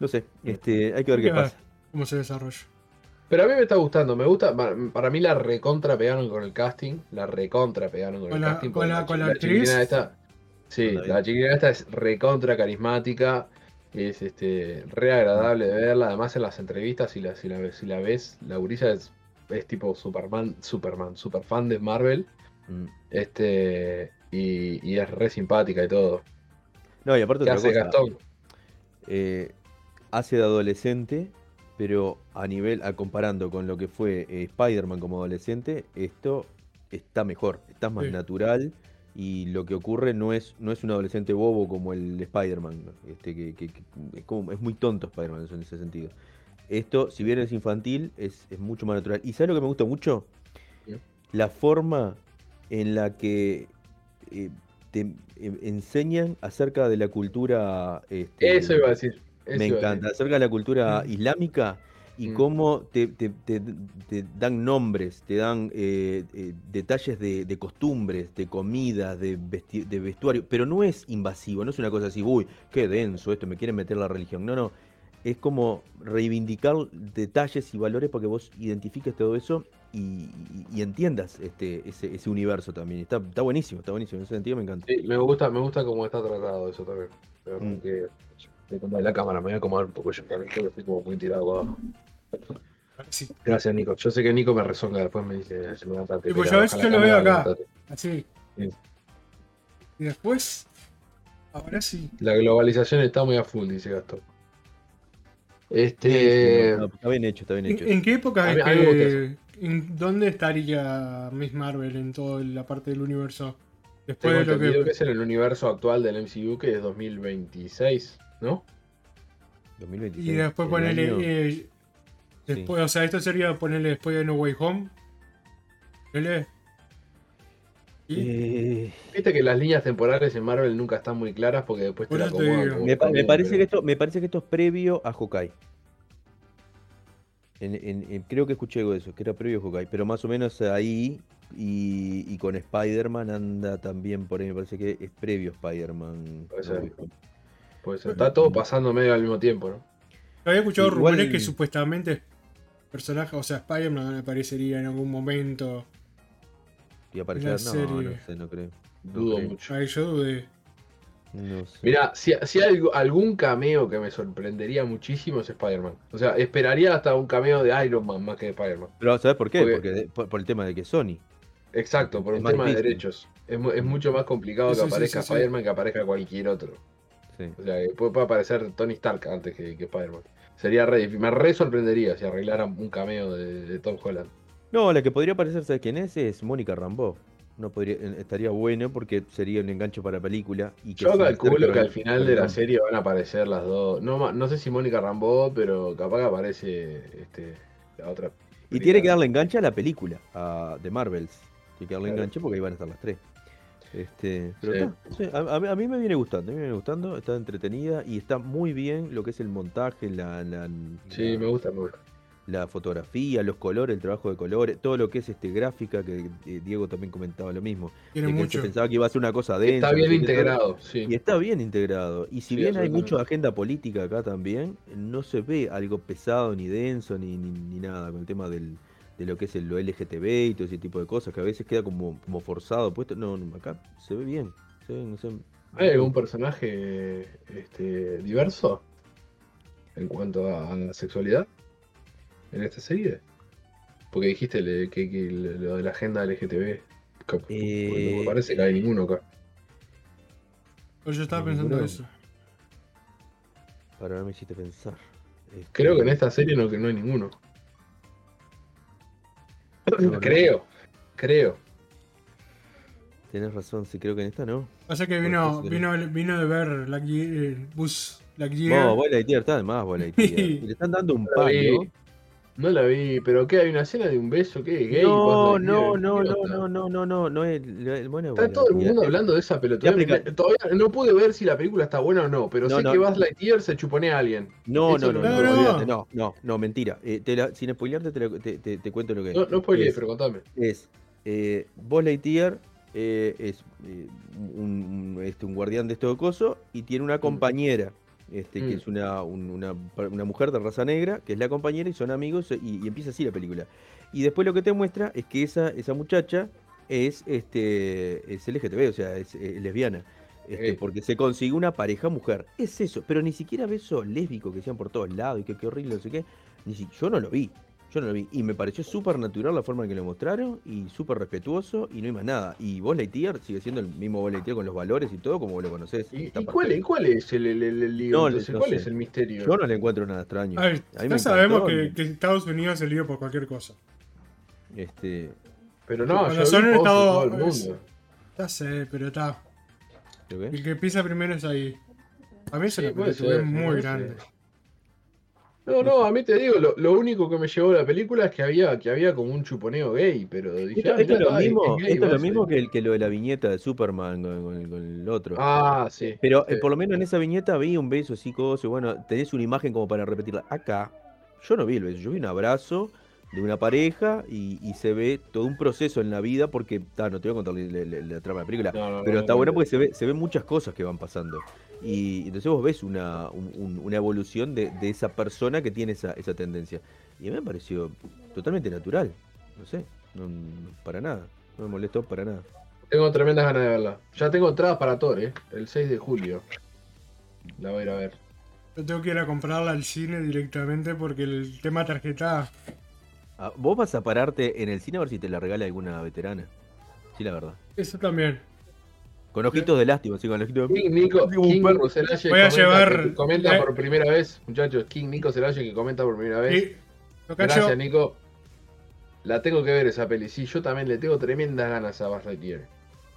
S1: No sé, este, hay que ver
S3: Hay
S1: qué
S3: que ver.
S1: pasa.
S3: ¿Cómo se desarrolla?
S2: Pero a mí me está gustando, me gusta, para, mí la recontra pegaron con el casting, la recontra pegaron con,
S3: ¿Con
S2: el
S3: la-
S2: casting.
S3: con la- con la actriz?
S2: chiquilina esta, sí, la chiquilina esta es recontra carismática, es este re agradable de verla, además en las entrevistas si la, si la, ves- si la ves, la gurisa es, es tipo Superman, Superman, super fan de Marvel,
S1: Mm.
S2: este y, y es re simpática y todo.
S1: No, y aparte
S2: ¿Qué
S1: otra
S2: hace
S1: cosa,
S2: Gastón?
S1: eh, hace de adolescente, pero a nivel, a comparando con lo que fue eh, Spider-Man como adolescente, esto está mejor, está más
S3: Sí.
S1: natural y lo que ocurre no es, no es un adolescente bobo como el de Spider-Man, ¿no? este, que, que- que es, como- es muy tonto Spider-Man en ese sentido. Esto, si bien es infantil, es, es mucho más natural. ¿Y sabes lo que me gusta mucho? La forma en la que eh, te eh, enseñan acerca de la cultura este,
S2: Eso iba a decir. eso
S1: me
S2: decir.
S1: encanta. Acerca de la cultura islámica y
S2: Mm.
S1: cómo te, te- te- te dan nombres, te dan eh, eh, detalles de, de costumbres, de comidas, de, vesti- de vestuario. Pero no es invasivo, no es una cosa así, uy, qué denso esto, me quieren meter la religión. No, no. Es como reivindicar detalles y valores para que vos identifiques todo eso y, y- y entiendas este, ese, ese universo también. Está, está buenísimo, está buenísimo. En ese sentido me encanta.
S2: Sí, me gusta, me gusta cómo está tratado eso también.
S1: Mm.
S2: que de contra la cámara me voy a acomodar un poco yo que estoy como muy tirado abajo.
S3: Sí.
S2: Gracias Nico. Yo sé que Nico me rezonga después me dice se levantate.
S3: Sí, pues
S2: mira,
S3: yo a veces
S2: baja
S3: yo lo veo acá. Así.
S2: Sí.
S3: Y después. Ahora sí.
S2: La globalización está muy a full, dice Gastón.
S1: Sí, sí,
S2: Este.
S1: no, no, está bien hecho, está bien
S3: ¿En,
S1: hecho.
S3: en qué época
S2: A a me
S3: que- ¿En dónde estaría Miss Marvel en toda la parte del universo? Después
S2: Tengo
S3: de lo que.
S2: que es en el universo actual del MCU que es 2026, ¿no?
S1: 2026,
S3: Y después ponerle.
S1: año-
S3: eh, después, O sea, esto sería ponerle después de No Way Home. ¿Vale? ¿Sí?
S1: Eh,
S2: Viste que las líneas temporales en Marvel nunca están muy claras porque después te la acomodan.
S1: me, pa- me
S2: conviene,
S1: parece
S2: pero-
S1: que esto, me parece que esto es previo a Hawkeye. En- en- en- creo que escuché algo de eso, que era previo a Hawkeye, pero más o menos ahí y, y con Spider-Man anda también por ahí, me parece que es previo a Spider-Man.
S2: Pues está todo pasando medio al mismo tiempo, ¿no?
S3: Había escuchado
S1: igual-
S3: rumores que supuestamente personaje, o sea, Spider-Man aparecería en algún momento.
S1: Y aparecer,
S3: La
S1: no,
S3: serie.
S1: no sé, no creo. No
S2: Dudo
S1: creo.
S2: mucho.
S3: Ahí yo dudé.
S1: No sé.
S2: Mira, si, si hay algo- algún cameo que me sorprendería muchísimo es Spider-Man. O sea, esperaría hasta un cameo de Iron Man más que de Spider-Man.
S1: Pero ¿sabes por qué?
S2: Porque-
S1: Porque de- por, por el tema de que Sony.
S2: Exacto, por
S1: Es
S2: un tema de derechos. Es, es mucho más complicado
S3: Sí,
S2: que aparezca
S3: sí, sí.
S2: Spider-Man que aparezca cualquier otro.
S1: Sí.
S2: O sea, puede, aparecer Tony Stark antes que, que Spider-Man. Sería re. Me re sorprendería si arreglaran un cameo de, de Tom Holland.
S1: No, la que podría parecer, ¿sabes quién es? Es Mónica Rambeau. No podría, estaría bueno porque sería un enganche para película. Y que
S2: Yo calculo que al final de la serie van a aparecer las dos. No, no sé si Mónica Rambeau, pero capaz que aparece este, la otra.
S1: Y tiene que darle enganche a la película, a de Marvels. Tiene que darle
S2: Claro.
S1: enganche porque ahí van a estar las tres. Este, pero
S2: Sí.
S1: está, a, a mí, a mí me viene gustando, me viene gustando, está entretenida y está muy bien lo que es el montaje, la, la,
S2: Sí,
S1: la-
S2: me gusta,
S1: la fotografía, los colores, el trabajo de colores, todo lo que es este gráfica, que eh, Diego también comentaba lo mismo.
S3: Tiene
S1: se pensaba que iba a ser una cosa densa.
S2: Está bien integrado, sí.
S1: Y está bien integrado. Y si
S2: Sí,
S1: bien hay mucha agenda política acá también, no se ve algo pesado ni denso ni, ni, ni nada con el tema del, de lo que es el, lo LGTB y todo ese tipo de cosas, que a veces queda como, como forzado puesto. No, no, acá se ve bien. Se ve, no sé,
S2: ¿Hay algún personaje este, diverso en cuanto a, a la sexualidad en esta serie? Porque dijiste le- que, que lo de la agenda LGTB. no me
S1: Eh,
S2: parece que hay ninguno acá.
S3: Pues yo estaba
S1: No,
S3: pensando
S1: ninguno.
S3: eso.
S1: Para ahora me hiciste pensar. Este,
S2: Creo que en esta serie no, que no hay ninguno. Creo, creo.
S1: Tenés razón, sí, creo que en esta no.
S3: Pasa que
S1: Porque
S3: vino, vino, vino de ver la Bus Lightyear.
S1: No, Lightyear está de más, Lightyear. Y le están dando un
S2: No
S1: palo.
S2: No la vi, pero ¿qué? ¿Hay una escena de un beso? ¿Qué? ¿Gay?
S1: No, no, no,
S2: ¿Qué
S1: no, no, no, no, no, no es, bueno,
S2: Está todo el mundo hablando de esa pelota.
S1: Ya aplica-
S2: Todavía no pude ver si la película está buena o no, pero
S1: No,
S2: sé
S1: no.
S2: que Buzz Lightyear se chuponea a alguien.
S1: No, no, no,
S2: no-
S1: no,
S3: No, no.
S1: mentira. Eh, te la- sin spoilearte te, la- te, te- te cuento lo que es.
S2: No, no spoilees,
S1: es,
S2: pero contame.
S1: es eh, Buzz Lightyear eh, es eh, un, un- este, un guardián de este coso y tiene una compañera, este, que
S2: Mm.
S1: es una, un- una, una mujer de raza negra, que es la compañera y son amigos y, y empieza así la película. Y después lo que te muestra es que esa, esa muchacha es, este, es LGTB, o sea, es, lesbiana. Este, porque se consigue una pareja mujer. Es eso, pero ni siquiera beso lésbico que sean por todos lados y que qué horrible, no sé qué. Ni si- yo no lo vi. Yo no lo vi. Y me pareció súper natural la forma en que lo mostraron y súper respetuoso y no hay más nada. Y vos Lightyear sigue siendo el mismo Buzz Lightyear con los valores y todo como vos lo conocés.
S2: ¿Y, y cuál, cuál es el, el, el- el lío?
S1: No,
S2: entonces?
S1: no
S2: ¿Cuál
S1: sé.
S2: es el misterio?
S1: Yo no le encuentro nada extraño.
S3: A ver,
S1: A mí me
S3: ya sabemos que, que Estados Unidos se lío por cualquier cosa.
S1: Este,
S2: Pero no,
S3: Cuando
S2: yo
S3: son en
S2: posts de
S3: Estado-
S2: todo el
S3: es-
S2: mundo.
S3: Ya sé, pero está. El que pisa primero es ahí. A mí
S2: Sí, puede
S3: película
S2: ser,
S3: muy grande.
S2: ser. No, no, a mí te digo, lo, lo único que me llevó la película es que había, que había como un chuponeo gay, pero dije,
S1: Esto,
S2: ah,
S1: esto es lo mismo,
S2: es gay,
S1: esto es lo mismo que, el, que lo de la viñeta de Superman con, con el, con el otro.
S2: Ah, sí.
S1: Pero eh, por lo menos en esa viñeta vi un beso así, coso, y bueno, tenés una imagen como para repetirla. Acá, yo no vi el beso, yo vi un abrazo de una pareja y, y se ve todo un proceso en la vida, porque, ta, no te voy a contar la, la- la trama de la película,
S2: No, no,
S1: pero
S2: no,
S1: está
S2: no,
S1: bueno
S2: no.
S1: porque se ve, se ven muchas cosas que van pasando. Y entonces vos ves una, un- un- una evolución de, de esa persona que tiene esa, esa tendencia. Y a mí me pareció totalmente natural, no sé, no- para nada, no me molestó para nada.
S2: Tengo tremendas ganas de verla. Ya tengo entradas para Thor, ¿eh? El 6 de julio. La voy a ir a ver.
S3: Yo tengo que ir a comprarla al cine directamente porque el tema tarjeta.
S1: Ah, ¿Vos vas a pararte en el cine a ver si te la regala alguna veterana? Sí, la verdad.
S3: Eso también.
S1: Con ojitos de lástima, sí, con ojitos de...
S2: King Nico, King. Nico Celaye
S3: Voy a
S2: comenta,
S3: llevar-
S2: que comenta
S3: eh.
S2: por primera vez, muchachos. King Nico Celaye que comenta por primera vez. Gracias, Nico. La tengo que ver esa peli. Sí, yo también le tengo tremendas ganas a Buzz Lightyear.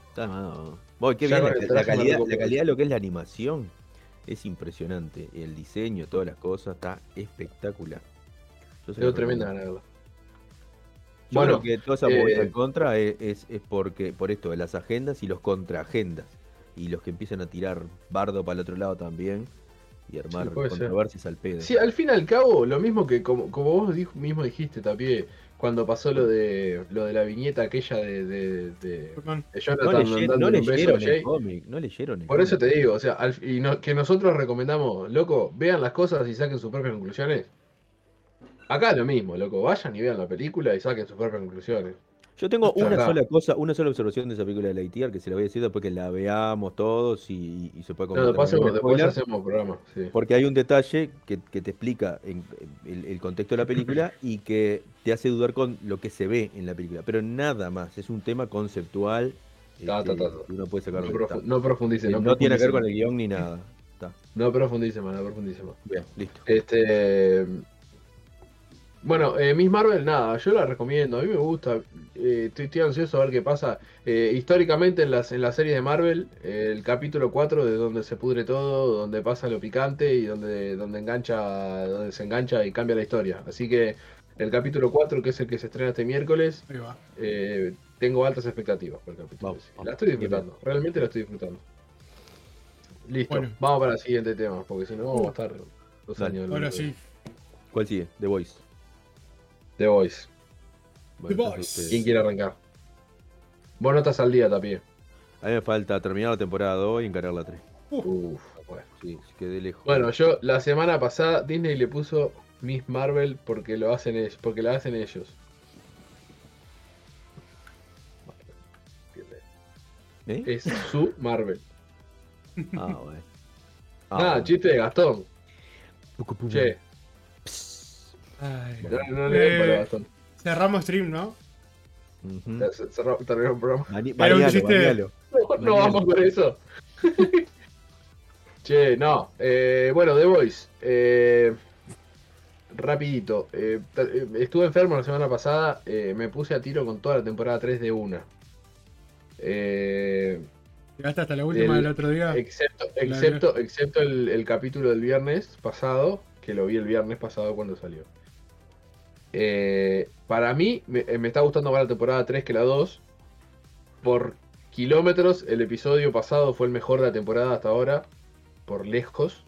S1: Está, no. Voy, qué
S2: Ya
S1: bien, la, calidad,
S2: recupero.
S1: la calidad de lo que es la animación es impresionante. El diseño, todas las cosas, está espectacular. Yo
S2: Tengo tremendas ganas de verla.
S1: Yo
S2: Bueno,
S1: creo que toda esa
S2: eh,
S1: movida en contra es, es, es porque, por esto de las agendas y los contraagendas. Y los que empiezan a tirar bardo para el otro lado también. Y armar
S2: ser.
S1: controversias al pedo.
S2: Sí, al fin y al cabo, lo mismo que como, como vos dijo- mismo dijiste, Tapie, cuando pasó lo de lo de la viñeta aquella de, de, de-
S1: no,
S2: Jonathan
S1: no
S2: un beso a
S1: leyeron
S2: Jay.
S1: el cómic, no leyeron el
S2: Por eso
S1: cómic.
S2: te digo, o sea, al- y no- que nosotros recomendamos, loco, vean las cosas y saquen sus propias conclusiones. Acá lo mismo, loco, vayan y vean la película y saquen sus propias conclusiones.
S1: Yo tengo una sola cosa, una sola observación de esa película de Lightyear que se la voy a decir después que la veamos todos y, y se puede
S2: No,
S1: comentar.
S2: hacemos,
S1: en
S2: después hacemos programa. Sí.
S1: Porque hay un detalle que, que te explica en- el, el contexto de la película y que te hace dudar con lo que se ve en la película. Pero nada más, es un tema conceptual
S2: Ta,
S1: este,
S2: ta, ta, ta.
S1: uno puede sacar
S2: No, profu- no profundice, no,
S1: no tiene que ver con el guion ni nada.
S2: No profundice más, no profundice más.
S1: Bien, listo.
S2: Este. Bueno, eh, Miss Marvel, nada, yo la recomiendo, a mí me gusta, eh, estoy, estoy ansioso a ver qué pasa. Eh, históricamente en las, en las series de Marvel, eh, el capítulo 4 de donde se pudre todo, donde pasa lo picante y donde, donde engancha, donde se engancha y cambia la historia. Así que el capítulo 4, que es el que se estrena este miércoles, eh, tengo altas expectativas por el capítulo.
S1: Vamos,
S2: ese.
S1: vamos.
S2: La estoy disfrutando, realmente la estoy disfrutando. Listo,
S3: Bueno.
S2: vamos para el siguiente tema, porque si no vamos a estar dos años.
S3: Ahora sí.
S1: ¿Cuál sigue? The Voice.
S2: The Voice.
S1: Bueno,
S3: The Voice.
S2: ¿Quién quiere arrancar? Vos no estás al día, Tapie.
S1: A mí me falta terminar la temporada 2 y encarar la 3.
S2: Uf, bueno.
S1: Sí, quedé lejos.
S2: Bueno, yo la semana pasada Disney le puso Miss Marvel porque lo hacen ellos, porque la hacen ellos.
S1: ¿Eh?
S2: Es su Marvel.
S1: Ah, bueno. Ah,
S2: Nada,
S1: bueno.
S2: chiste de Gastón. Che,
S3: Ay.
S2: no, no
S3: Eh. Cerramos stream, ¿no?
S2: Terminó el programa. No, vamos con eso. che, no. eh, bueno, The Voice. eh, rapidito. eh, eh, estuve enfermo la semana pasada. eh, me puse a tiro con toda la temporada 3 de una. Eh,
S3: Llegaste hasta la última
S2: El-
S3: del otro día.
S2: excepto excepto, excepto el, el capítulo del viernes pasado, que lo vi el viernes pasado cuando salió. Eh, para mí, me, eh, me está gustando más la temporada 3 que la 2. Por kilómetros, el episodio pasado fue el mejor de la temporada hasta ahora. Por lejos.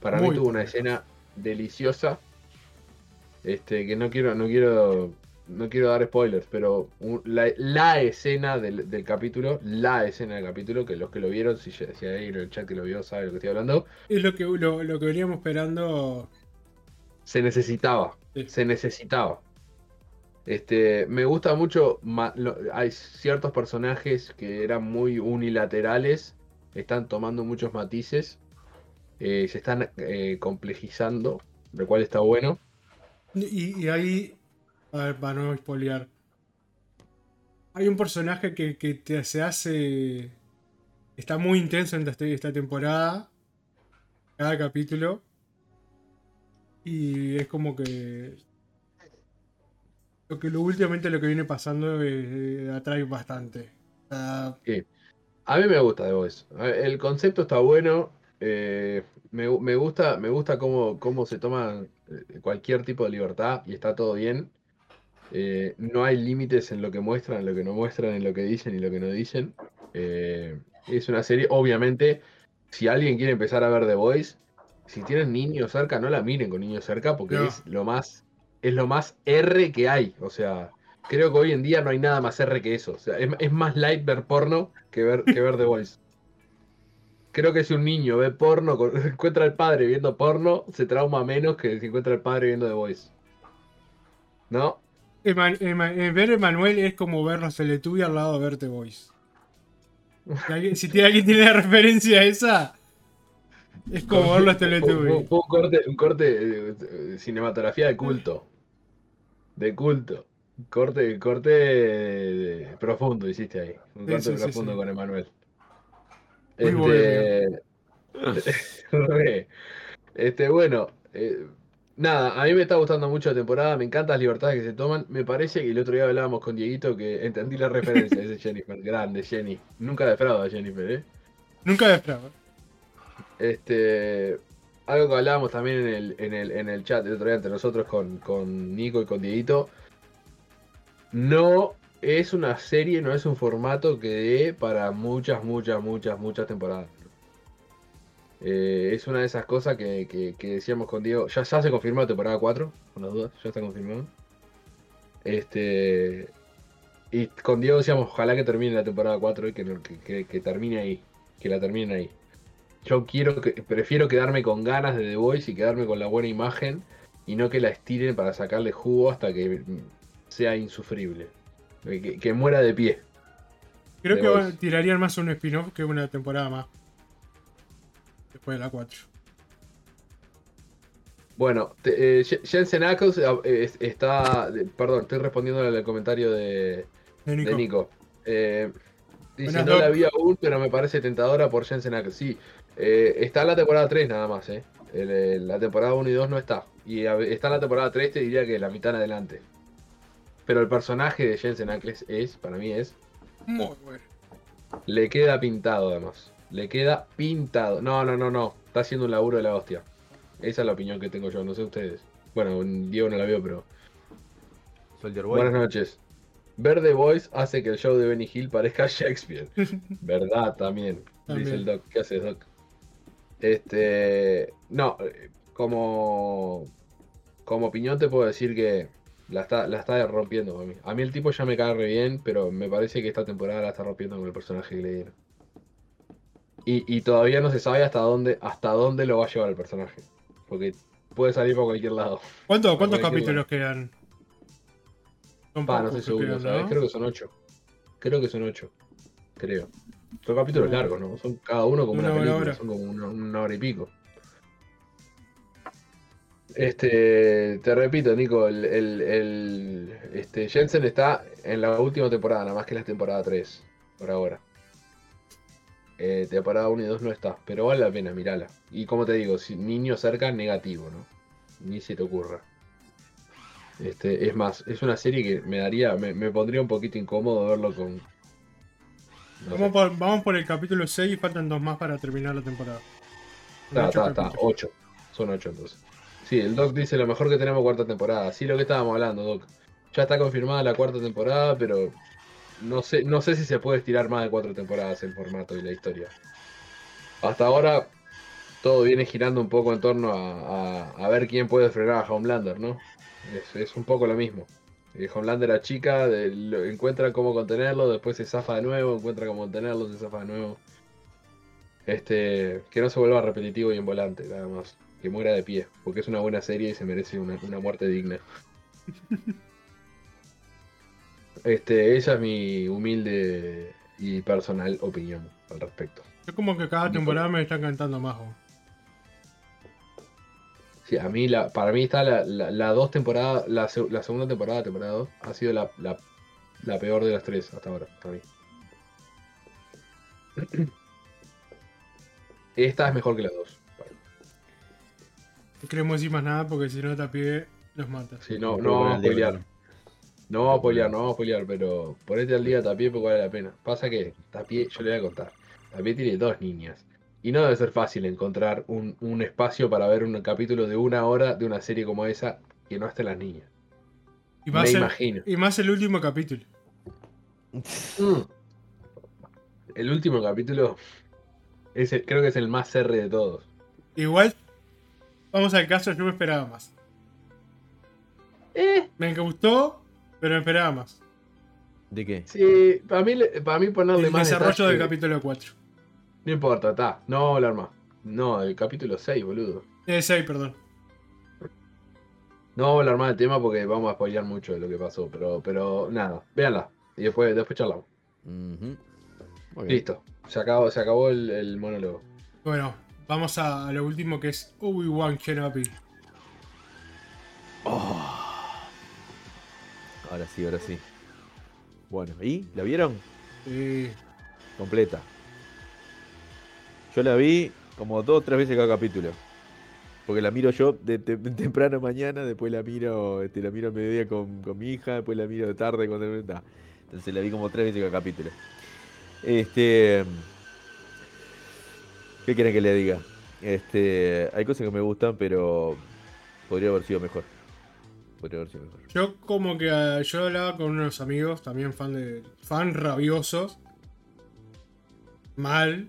S2: Para mí tuvo una escena deliciosa. Este, que no quiero, no quiero. No quiero dar spoilers, pero un- la, la escena del, del capítulo, la escena del capítulo, que los que lo vieron, si, si hay en el chat que lo vio, sabe de lo que estoy hablando,
S3: Es lo que, lo, lo que veníamos esperando.
S2: se necesitaba.
S3: Sí.
S2: Se necesitaba. Este, me gusta mucho. ma- lo- hay ciertos personajes que eran muy unilaterales. Están tomando muchos matices. eh, se están eh, complejizando. Lo cual está bueno.
S3: Y, y ahí. A ver, para no spoilear. Hay un personaje que, que te, se hace. Está muy intenso en esta, esta temporada. Cada capítulo. Y es como que. Lo que lo, últimamente lo que viene pasando eh, atrae bastante.
S2: A mí me gusta The Voice. El concepto está bueno. eh, me, me gusta, me gusta cómo, cómo se toma eh, cualquier tipo de libertad y está todo bien. No hay límites en lo que muestran, en lo que no muestran, en lo que dicen y lo que no dicen. Es una serie, obviamente, si alguien quiere empezar a ver The Voice, si tienen niños cerca, no la miren con niños cerca porque
S3: No.
S2: es lo más, es lo más R que hay. O sea, creo que hoy en día no hay nada más R que eso. O sea, es, es más light ver porno que ver, que ver The Voice. Creo que si un niño ve porno, encuentra al padre viendo porno, se trauma menos que si encuentra al padre viendo The Voice. ¿No?
S3: Eman- Ema- eh, ver Emanuel es como ver los Teletubbies al lado de verte Boys. Si, alguien, si tiene- alguien tiene la referencia a esa, es como ver los
S2: Fue- fue-
S3: Teletubbies.
S2: fue un corte, un corte eh, eh, cinematografía de culto. De culto. Corte, corte profundo hiciste ahí. Un corte
S3: sí, sí,
S2: profundo
S3: sí.
S2: con Emanuel.
S3: Muy
S2: Este, re. Este, bueno, eh, nada, a mí me está gustando mucho la temporada, me encantan las libertades que se toman. Me parece que el otro día hablábamos con Dieguito que entendí la referencia, ese Jennifer, grande Jenny. Nunca defrauda a Jennifer, ¿eh?
S3: Nunca de esperaba.
S2: Este, algo que hablábamos también en el, en el, en el chat el otro día entre nosotros con, con Nico y con Dieguito. No es una serie, no es un formato que dé para muchas, muchas, muchas, muchas temporadas. Eh, es una de esas cosas que, que- que decíamos con Diego. Ya, ya se confirmó temporada 4, con las dudas, ya está confirmado. Este. Y con Diego decíamos, ojalá que termine la temporada 4 y que- que termine ahí. Que la terminen ahí. Yo quiero que, prefiero quedarme con ganas de The Voice y quedarme con la buena imagen y no que la estiren para sacarle jugo hasta que mm, sea insufrible. Eh, Que, que muera de pie.
S3: Creo
S2: The
S3: que
S2: Voice.
S3: tirarían más un spin-off que una temporada más. Después de la 4.
S2: Bueno, te- eh, Jen- Jensen Ackles eh, es- está. Perdón, estoy respondiendo al comentario de,
S3: De Nico.
S2: de Nico. Eh, dice:
S3: Buenas,
S2: No la vi aún, pero me parece tentadora por Jensen Ackles. Sí, eh, está en la temporada 3 nada más, ¿eh? El- el- la temporada 1 y 2 no está. Y a- está en la temporada 3, te diría que la mitad en adelante. Pero el personaje de Jensen Ackles es, para mí es,
S3: Muy bueno.
S2: le queda pintado además. Le queda pintado. No, no, no, no. Está haciendo un laburo de la hostia. Esa es la opinión que tengo yo, no sé ustedes. Bueno, Diego no la vio, pero.
S1: Soldier Boy.
S2: Buenas noches. Ver The Voice hace que el show de Benny Hill parezca Shakespeare. ¿Verdad? También.
S3: También.
S2: Dice el Doc. ¿Qué haces, Doc? Este. No, como. Como opinión te puedo decir que la está, la está rompiendo a mí. A mí el tipo ya me cae re bien, pero me parece que esta temporada la está rompiendo con el personaje que le dieron. Y, y todavía no se sabe hasta dónde, hasta dónde lo va a llevar el personaje. Porque puede salir por cualquier lado.
S3: ¿Cuánto- ¿Cuántos capítulos quedan? Son
S2: Pa, no
S3: que
S2: seguro.
S3: ¿no?
S2: Creo que son ocho. Creo que son ocho. Creo. Son capítulos largos, ¿no? Son cada uno como
S3: Una
S2: película,
S3: hora.
S2: son como una, una hora y pico. Este, te repito, Nico, el, el, el- este, Jensen está en la última temporada, nada más que la temporada 3, por ahora. Eh, temporada 1 y 2 no está, pero vale la pena, mirala. Y como te digo, si niño cerca, negativo, ¿no? Ni se te ocurra. Este, es más, es una serie que me daría, me, me pondría un poquito incómodo verlo con.
S3: Vamos por, vamos por el capítulo 6 y faltan dos más para terminar la temporada.
S2: Está, está, está,
S3: capítulos.
S2: 8. Son 8 entonces. Sí, el Doc dice lo mejor que tenemos cuarta temporada. Sí, lo que estábamos hablando, Doc. Ya está confirmada la cuarta temporada, pero no sé, no sé si se puede estirar más de cuatro temporadas el formato y la historia. Hasta ahora todo viene girando un poco en torno a, a- a ver quién puede frenar a Homelander, ¿no? Es, es un poco lo mismo. Eh, Homelander la chica, de- lo- encuentra cómo contenerlo, después se zafa de nuevo, encuentra cómo contenerlo, se zafa de nuevo. Este, que no se vuelva repetitivo y en volante, nada más. Que muera de pie, porque es una buena serie y se merece una, una muerte digna. Este, esa es mi humilde y personal opinión al respecto.
S3: Yo como que cada temporada me está encantando más. ¿o?
S2: Sí, a mí, la, para mí está la, la, la dos temporadas, la, se- la segunda temporada, temporada 2, ha sido la, la, la peor de las tres hasta ahora, para mí. Esta es mejor que las dos.
S3: No queremos decir más nada porque si no Tapie los mata.
S2: Sí, no, no vamos a spoilear. No vamos a spoilear, no vamos a spoilear, pero ponete al día Tapie porque vale la pena. Pasa que Tapie, yo le voy a contar, Tapie tiene dos niñas. Y no debe ser fácil encontrar un, un espacio para ver un capítulo de una hora de una serie como esa que no estén las niñas.
S3: Y más,
S2: Me
S3: el,
S2: imagino.
S3: y más el último capítulo.
S2: Mm. El último capítulo es el- creo que es el más R de todos.
S3: Igual, vamos al caso, yo me esperaba más.
S2: Eh,
S3: Me gustó, pero me esperaba más.
S1: ¿De qué?
S2: sí, para mí, le- para mí ponerle
S3: El
S2: más
S3: desarrollo
S2: detalle-
S3: del capítulo 4.
S2: No importa, está. No vamos a hablar más. No, el capítulo 6, boludo.
S3: Eh, 6, perdón.
S2: No vamos a hablar más del tema porque vamos a spoilear mucho de lo que pasó. Pero, pero nada, véanla. Y después, después charlamos.
S1: Ujú. Muy bien.
S2: Listo. Se acabó, se acabó el, el monólogo.
S3: Bueno, vamos a, lo último que es Obi-Wan Kenobi.
S1: Ahora sí, ahora sí. Bueno, ¿y? ¿La vieron?
S3: Eh,
S1: Completa. Yo la vi como dos o tres veces cada capítulo. Porque la miro yo de, te- temprano mañana, después la miro, este, la miro a mediodía con, con mi hija, después la miro de tarde cuando está. Entonces la vi como tres veces cada capítulo. Este. ¿Qué quieren que le diga? Este. Hay cosas que me gustan, pero podría haber sido mejor. Podría haber sido mejor.
S3: yo como que ah, yo hablaba con unos amigos, también fan de fan rabiosos. Mal.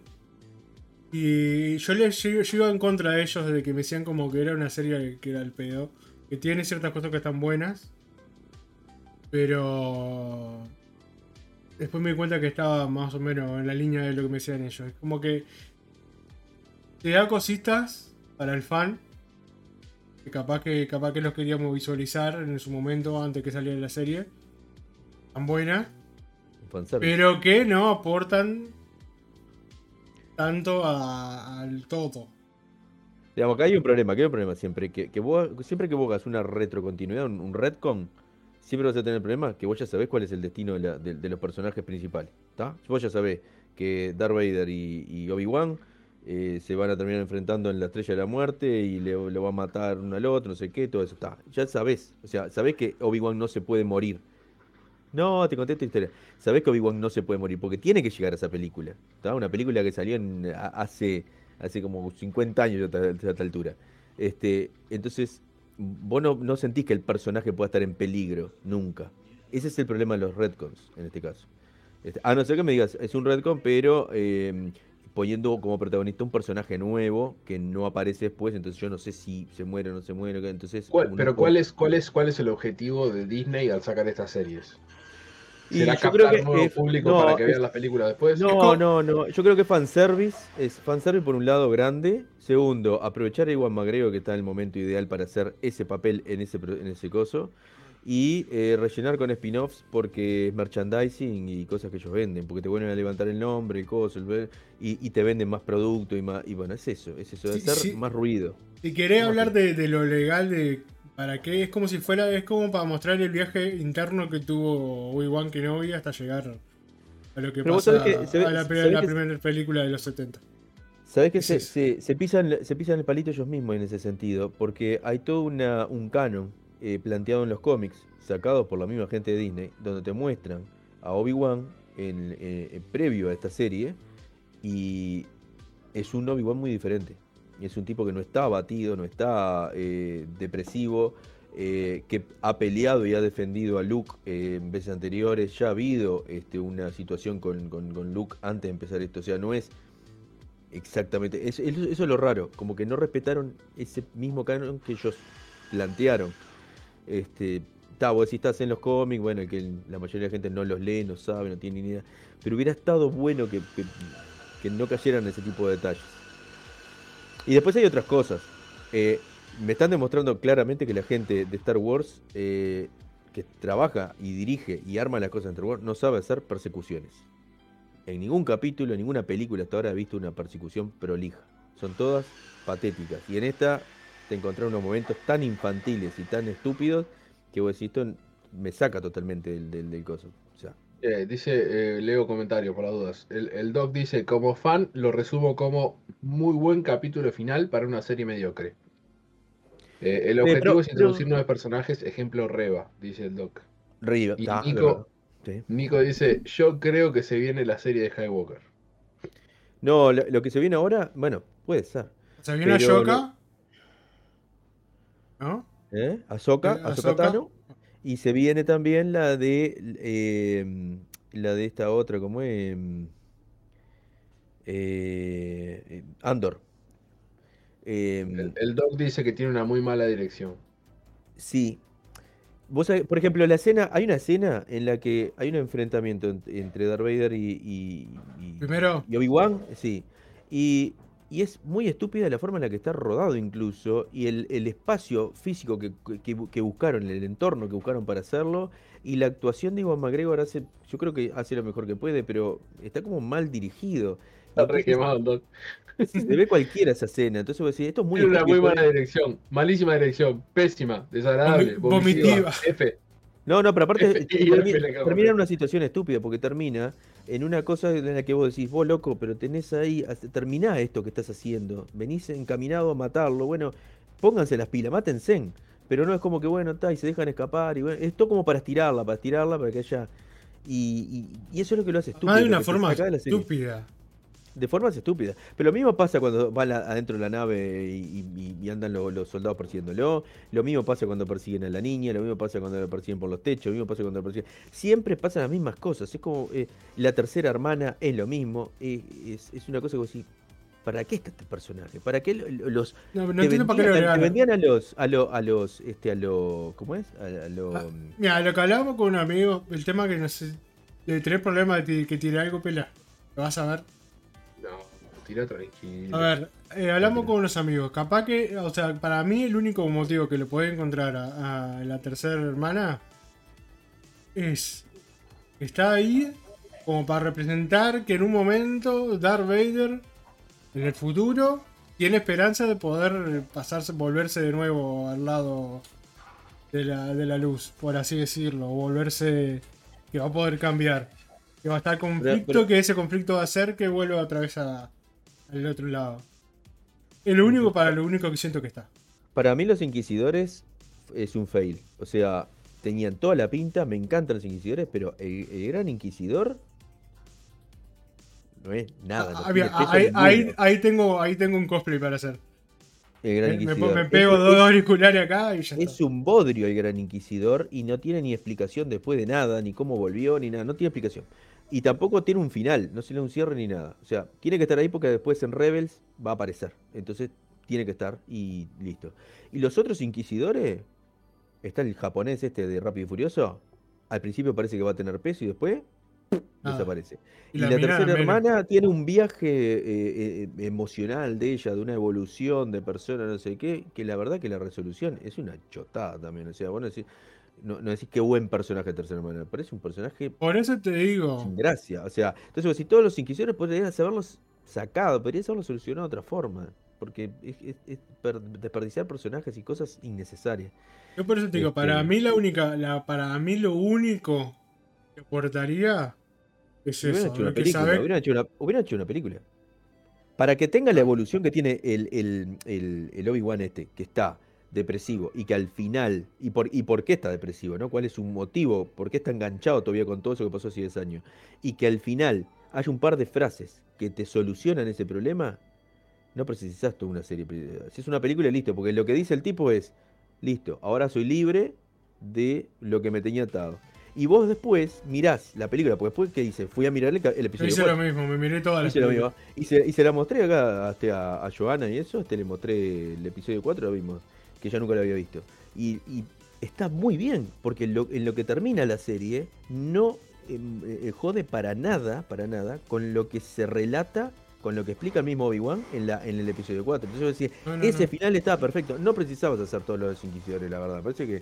S3: Y yo les yo, yo iba en contra de ellos de que me decían como que era una serie que era el pedo. Que tiene ciertas cosas que están buenas. Pero después me di cuenta que estaba más o menos en la línea de lo que me decían ellos. Es como que te da cositas para el fan. Que capaz que capaz que los queríamos visualizar en su momento antes que saliera la serie. tan buena, pero que no aportan tanto al todo.
S1: Digamos, acá hay un problema, que hay un problema siempre. Que, vos, siempre que vos hagas una retrocontinuidad, un, un retcon, siempre vas a tener el problema que vos ya sabés cuál es el destino de, los personajes principales. ¿Está? Vos ya sabés que Darth Vader y, Obi-Wan eh, se van a terminar enfrentando en la Estrella de la Muerte y le, le va a matar uno al otro, no sé qué, todo eso. Está. Ya sabés. O sea, sabés que Obi-Wan no se puede morir. No, te conté esta historia. Sabés que Obi-Wan no se puede morir porque tiene que llegar a esa película. ¿tá? Una película que salió en- a- hace, hace como 50 años a esta, a esta altura. Este, entonces, vos no, no sentís que el personaje pueda estar en peligro, nunca. Ese es el problema de los retcons, en este caso. Este, a no ser que me digas, es un retcon, pero eh, poniendo como protagonista un personaje nuevo que no aparece después, entonces yo no sé si se muere o no se muere. Entonces,
S2: ¿Cuál- pero ¿cuál es, cuál, es, ¿cuál es el objetivo de Disney al sacar estas series?
S1: Y
S2: ¿Será
S1: yo creo
S2: captar
S1: que,
S2: nuevo público
S1: no,
S2: para que
S1: es-
S2: vean las películas después?
S3: Es
S1: No, no, no. Yo creo que fanservice es fanservice por un lado grande. Segundo, aprovechar a Iwan McGregor que está en el momento ideal para hacer ese papel en ese, en ese coso. Y eh, rellenar con spin-offs porque es merchandising y cosas que ellos venden. Porque te vuelven a levantar el nombre, el coso, el y, y te venden más producto y más. Y bueno, es eso, es eso, de
S3: Sí,
S1: hacer
S3: sí.
S1: más ruido.
S3: Si querés hablar de, de lo legal, de para qué, es como si fuera, es como para mostrar el viaje interno que tuvo Obi-Wan Kenobi hasta llegar a lo que
S1: Pero
S3: pasa a la, primera película de los 70.
S1: ¿Sabés que se, se, se pisan, se pisan el palito ellos mismos en ese sentido? Porque hay todo una, un canon eh, planteado en los cómics, sacados por la misma gente de Disney, donde te muestran a Obi-Wan en, eh, eh, previo a esta serie y es un Obi-Wan muy diferente. Es un tipo que no está abatido, no está eh, depresivo, eh, que ha peleado y ha defendido a Luke eh, en veces anteriores. Ya ha habido este, una situación con, con- Luke antes de empezar esto. O sea, no es exactamente. es- es- eso es lo raro, como que no respetaron ese mismo canon que ellos plantearon. Este, vos si estás en los cómics, bueno, que la mayoría de la gente no los lee, no sabe, no tiene ni idea. Pero hubiera estado bueno que, que- que no cayeran ese tipo de detalles. Y después hay otras cosas. Eh, me están demostrando claramente que la gente de Star Wars, eh, que trabaja y dirige y arma las cosas en Star Wars, no sabe hacer persecuciones. En ningún capítulo, en ninguna película hasta ahora he visto una persecución prolija. Son todas patéticas. Y en esta te encontré unos momentos tan infantiles y tan estúpidos que vos decís, esto me saca totalmente del, del, del coso.
S2: Eh, dice, eh, leo comentarios por las dudas. El, el doc dice, como fan, lo resumo como muy buen capítulo final para una serie mediocre. Eh, el
S1: pero-
S2: objetivo es
S1: pero-
S2: introducir nuevos personajes, ejemplo Reba, dice el doc.
S1: Riva,
S2: Y
S1: ta,
S2: Nico-
S1: verdad. Sí.
S2: Nico dice, yo creo que se viene la serie de Skywalker.
S1: No, lo, lo que se viene ahora, bueno, puede ser.
S3: Se viene
S1: Pero
S3: Ahsoka. ¿No?
S1: ¿Eh?
S3: Eh,
S1: Ahsoka
S3: Ahsoka.
S1: Tano. Y se viene también la de eh, la de esta otra, como es eh, eh, Andor. Eh,
S2: El, el doc dice que tiene una muy mala dirección.
S1: sí. Vos sabés, por ejemplo, la escena, hay una escena en la que hay un enfrentamiento ent- entre Darth Vader y, y- y-
S3: Primero,
S1: y Obi-Wan, sí. Y, y es muy estúpida la forma en la que está rodado incluso, y el, el espacio físico que, que, que buscaron, el entorno que buscaron para hacerlo, y la actuación de Iwan McGregor hace, yo creo que hace lo mejor que puede, pero está como mal dirigido.
S2: Está re quemado
S1: se ve cualquiera esa escena, entonces vos decís, esto es muy
S2: Tiene una muy
S1: estúpido.
S2: mala dirección, malísima dirección, pésima, desagradable,
S3: Vomi- vomitiva.
S2: F.
S1: No, no, pero aparte
S2: F-
S1: termina,
S2: F
S1: termina en una situación estúpida, porque termina en una cosa en la que vos decís, vos loco, pero tenés ahí, terminá esto que estás haciendo, venís encaminado a matarlo, bueno, pónganse las pilas, mátense, pero no es como que bueno, está, y se dejan escapar, y bueno, esto como para estirarla, para estirarla, para que haya... Y, y- y eso es lo que lo hace estúpido. lo
S3: una forma estúpida.
S1: De formas estúpidas. Pero lo mismo pasa cuando va la- adentro de la nave y, y- y andan lo- los soldados persiguiéndolo. Lo mismo pasa cuando persiguen a la niña. Lo mismo pasa cuando la persiguen por los techos. Lo mismo pasa cuando la persiguen. Siempre pasan las mismas cosas. Es como eh, la tercera hermana es lo mismo. eh, es, es una cosa que decís, ¿para qué está este personaje? ¿Para qué lo- lo- los.
S3: No, no
S1: te
S3: para qué lo
S1: vendían, te vendían a los. A, lo- a los. Este, a lo. ¿Cómo es? A, a lo.
S3: Ah, Mira, lo que hablábamos con un amigo, el tema que no sé, de tener problemas de que tire algo pela. Lo vas a ver.
S2: No, tira tranquilo.
S3: A ver, eh, hablamos con unos amigos. Capaz que, o sea, para mí el único motivo que le puede encontrar a, a la tercera hermana es está ahí como para representar que en un momento Darth Vader en el futuro tiene esperanza de poder pasarse, volverse de nuevo al lado de la, de la luz, por así decirlo, o volverse que va a poder cambiar. Que va a estar conflicto,
S1: pero-
S3: que ese conflicto va a hacer que vuelva otra vez a- al otro lado. Es lo único para lo único que siento que está.
S1: Para mí los inquisidores es un fail. O sea, tenían toda la pinta, me encantan los inquisidores, pero el, el gran inquisidor no es nada. no
S3: Ah, ahí, ahí- tengo, ahí tengo un cosplay para hacer.
S1: el gran
S3: Me, me-
S1: inquisidor.
S3: me pego
S1: Es-
S3: dos
S1: es-
S3: auriculares acá y ya está.
S1: Es un bodrio el gran inquisidor y no tiene ni explicación después de nada, ni cómo volvió, ni nada, no tiene explicación. Y tampoco tiene un final, no se le da un cierre ni nada. O sea, tiene que estar ahí porque después en Rebels va a aparecer. Entonces tiene que estar y listo. Y los otros inquisidores, está el japonés este de Rápido y Furioso, al principio parece que va a tener peso y después desaparece.
S3: Y
S1: Y
S3: la
S1: tercera
S3: menos.
S1: hermana tiene un viaje eh, eh, emocional de ella, de una evolución de persona, no sé qué, que la verdad que la resolución es una chotada también. O sea, vos no decís, no, no decís qué buen personaje tercera hermana, parece un personaje
S3: Por eso te digo,
S1: sin gracia. O sea, entonces si todos los inquisidores podrían haberlos sacado, podrían haberlos solucionado de otra forma. Porque es, es- es per- desperdiciar personajes y cosas innecesarias.
S3: yo por eso te digo,
S1: Este-
S3: para mí la única, la, para mí lo único que aportaría es
S1: Hubieran
S3: eso.
S1: hecho una película,
S3: sabe-
S1: hubieran hecho una, hubieran hecho una película. Para que tenga la evolución que tiene el, el, el, el Obi-Wan este, que está depresivo y que al final, y por, y por qué está depresivo, ¿no? ¿Cuál es su motivo? ¿Por qué está enganchado todavía con todo eso que pasó hace 10 años? Y que al final haya un par de frases que te solucionan ese problema, no precisas toda una serie. Si es una película, listo, porque lo que dice el tipo es, listo, ahora soy libre de lo que me tenía atado. Y vos después mirás la película, porque después, ¿qué dice? Fui a mirar el,
S3: Yo
S1: episodio
S3: hice
S1: 4.
S3: lo mismo, me miré películas.
S1: mismo. Y se, y se la mostré acá este, a, a Joana y eso, este le mostré el episodio 4, lo vimos, que ella nunca lo había visto. Y, y está muy bien, porque en lo, en lo que termina la serie no em, eh, jode para nada, para nada, con lo que se relata, con lo que explica el mismo Obi-Wan en, la, en el episodio 4. Entonces yo decía,
S3: No, no,
S1: ese
S3: no.
S1: final estaba perfecto. No precisabas hacer todos los inquisidores, la verdad. Parece que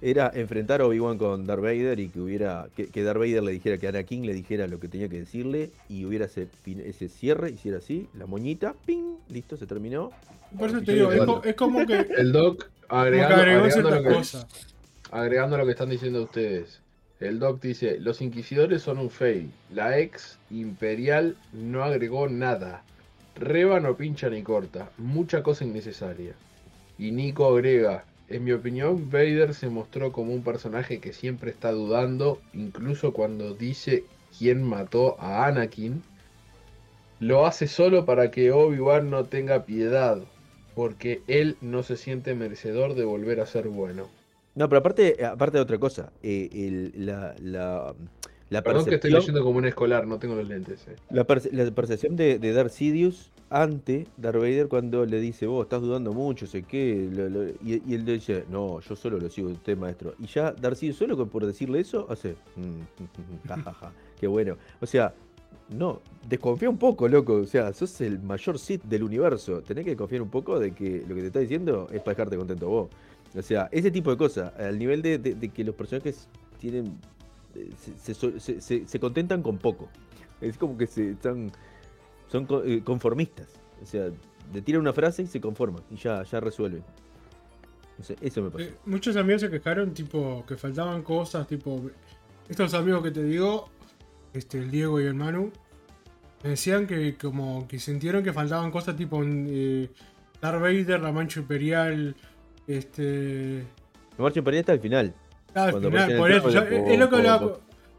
S1: era enfrentar a Obi-Wan con Darth Vader y que hubiera que, que Darth Vader le dijera que Anakin le dijera lo que tenía que decirle y hubiera ese, cierre, hiciera así, la moñita, ping, listo, se terminó.
S3: Por eso te digo, es, co-
S2: cuatro.
S3: es como que,
S2: El Doc, agregando, agregando lo que, agregando lo que están diciendo ustedes. El Doc dice, los inquisidores son un fail. La ex imperial no agregó nada. Reba no pincha ni corta. Mucha cosa innecesaria. Y Nico agrega, en mi opinión, Vader se mostró como un personaje que siempre está dudando, incluso cuando dice quién mató a Anakin. Lo hace solo para que Obi-Wan no tenga piedad, porque él no se siente merecedor de volver a ser bueno.
S1: No, pero aparte, aparte de otra cosa, eh, el- la, la, la
S2: Perdón que estoy leyendo como un escolar, no tengo los lentes. eh.
S1: La, perce- la percepción de, de Darth Sidious ante Darth Vader cuando le dice, vos estás dudando mucho, sé qué, y, él le dice, no, yo solo lo sigo, usted maestro. Y ya Darth Sidious solo por decirle eso hace, "Mm, jajaja, qué bueno. O sea, no, desconfía un poco, loco. O sea, sos el mayor Sith del universo. Tenés que confiar un poco de que lo que te está diciendo es para dejarte contento vos. O sea, ese tipo de cosas, al nivel de, que los personajes tienen eh, se contentan con poco. Es como que se están son eh, conformistas. O sea, le tiran una frase y se conforman y ya, ya resuelven. No sé, eso me pasó.
S3: Eh, muchos amigos se quejaron, tipo, que faltaban cosas, tipo, estos amigos que te digo, este, el Diego y el Manu, me decían que como que sintieron que faltaban cosas tipo eh, Darth Vader, la mancha imperial, este...
S1: La marcha imperial está al final.
S3: ah, al final, por eso, es lo que hablaba,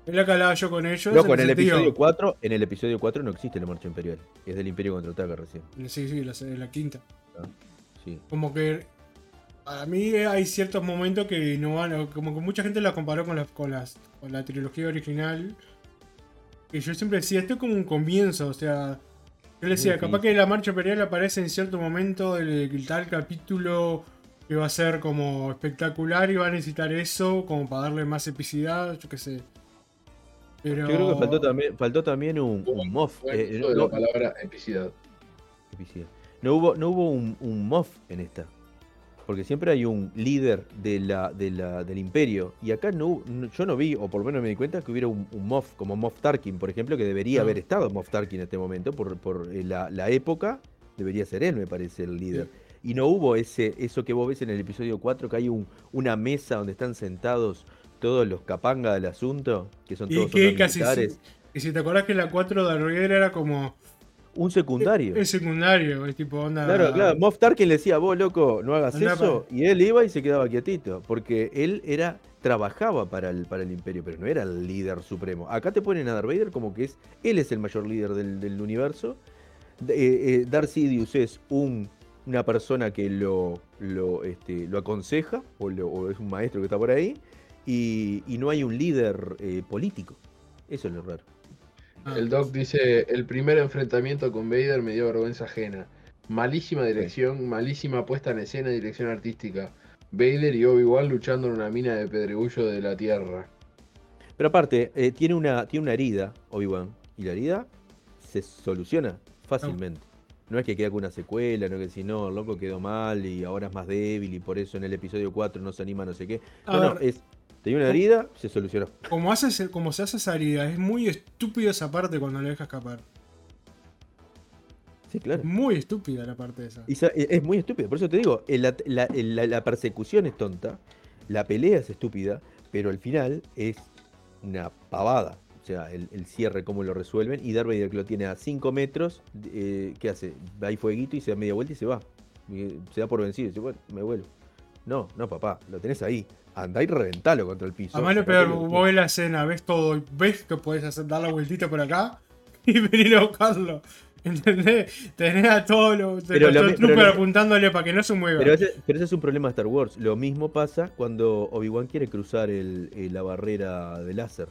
S3: es lo que hablaba yo con ellos.
S1: Loco, en
S3: el sentido-
S1: episodio 4, en el episodio 4 no existe la marcha imperial. Es del Imperio contraataca recién.
S3: Sí, sí, la, la quinta.
S1: Sí.
S3: Como que a mí hay ciertos momentos que no van, como que mucha gente la comparó con la, con las, con la trilogía original. Que yo siempre decía, esto es como un comienzo, o sea, yo le decía,
S1: Sí,
S3: capaz que la marcha imperial aparece en cierto momento del tal capítulo que va a ser como espectacular y va a necesitar eso como para darle más epicidad, yo qué sé. Pero...
S1: Yo creo que faltó también, faltó también un, un moff.
S2: Buen
S1: eh,
S2: uso de
S1: no,
S2: la palabra epicidad.
S1: epicidad. No hubo, no hubo un, un moff en esta. porque siempre hay un líder de la, de la, del imperio. Y acá no, yo no vi, o por lo menos me di cuenta, que hubiera un, Moff, como Moff Tarkin, por ejemplo, que debería haber estado Moff Tarkin en este momento, por, por eh, la, la, época, debería ser él, me parece, el líder. Y no hubo ese, eso que vos ves en el episodio 4, que hay un, una mesa donde están sentados todos los capangas del asunto, que son todos
S3: y casi, Y si te acordás que la 4 de Arguer era como
S1: un secundario.
S3: Es secundario, es tipo onda.
S1: Claro, claro. Moff Tarkin le decía, vos loco, no hagas eso. Y él iba y se quedaba quietito. Porque él era. trabajaba para el, para el imperio, pero no era el líder supremo. Acá te ponen a Darth Vader como que es. Él es el mayor líder del, universo. Eh, eh, Darth Sidious es un, una persona que lo, lo, este, lo aconseja, o, es un maestro que está por ahí. Y, no hay un líder eh, político. Eso es lo raro.
S2: Ah. El Doc dice, el primer enfrentamiento con Vader me dio vergüenza ajena. Malísima dirección, malísima puesta en escena y dirección artística. Vader y Obi-Wan luchando en una mina de pedregullo de la Tierra.
S1: Pero aparte, eh, tiene, una, tiene una herida, Obi-Wan, y la herida se soluciona fácilmente. No. es que quede con una secuela, no es que si no, el loco quedó mal y ahora es más débil y por eso en el episodio 4 no se anima no sé qué. No, no, es Tenía una herida, se solucionó.
S3: Como, hace, como se hace esa herida, es muy estúpido esa parte cuando le deja escapar.
S1: Sí, claro.
S3: Muy estúpida la parte esa.
S1: es muy estúpida, por eso te digo, la, persecución es tonta, la pelea es estúpida, pero al final es una pavada. O sea, el, cierre, cómo lo resuelven. Y Darth Vader que lo tiene a 5 metros, eh, ¿qué hace? Va ahí fueguito y se da media vuelta y se va. se da por vencido y dice, bueno, me vuelvo. No, no, papá, lo tenés ahí andá y reventalo contra el piso.
S3: Además, lo peor, vos ves la escena, ves todo, ves que podés hacer, dar la vueltita por acá y venir a buscarlo. ¿Entendés? Tenés a todos los, troopers apuntándole para que no se mueva.
S1: Pero ese, pero ese, es un problema de Star Wars. Lo mismo pasa cuando Obi-Wan quiere cruzar el, la barrera de láser.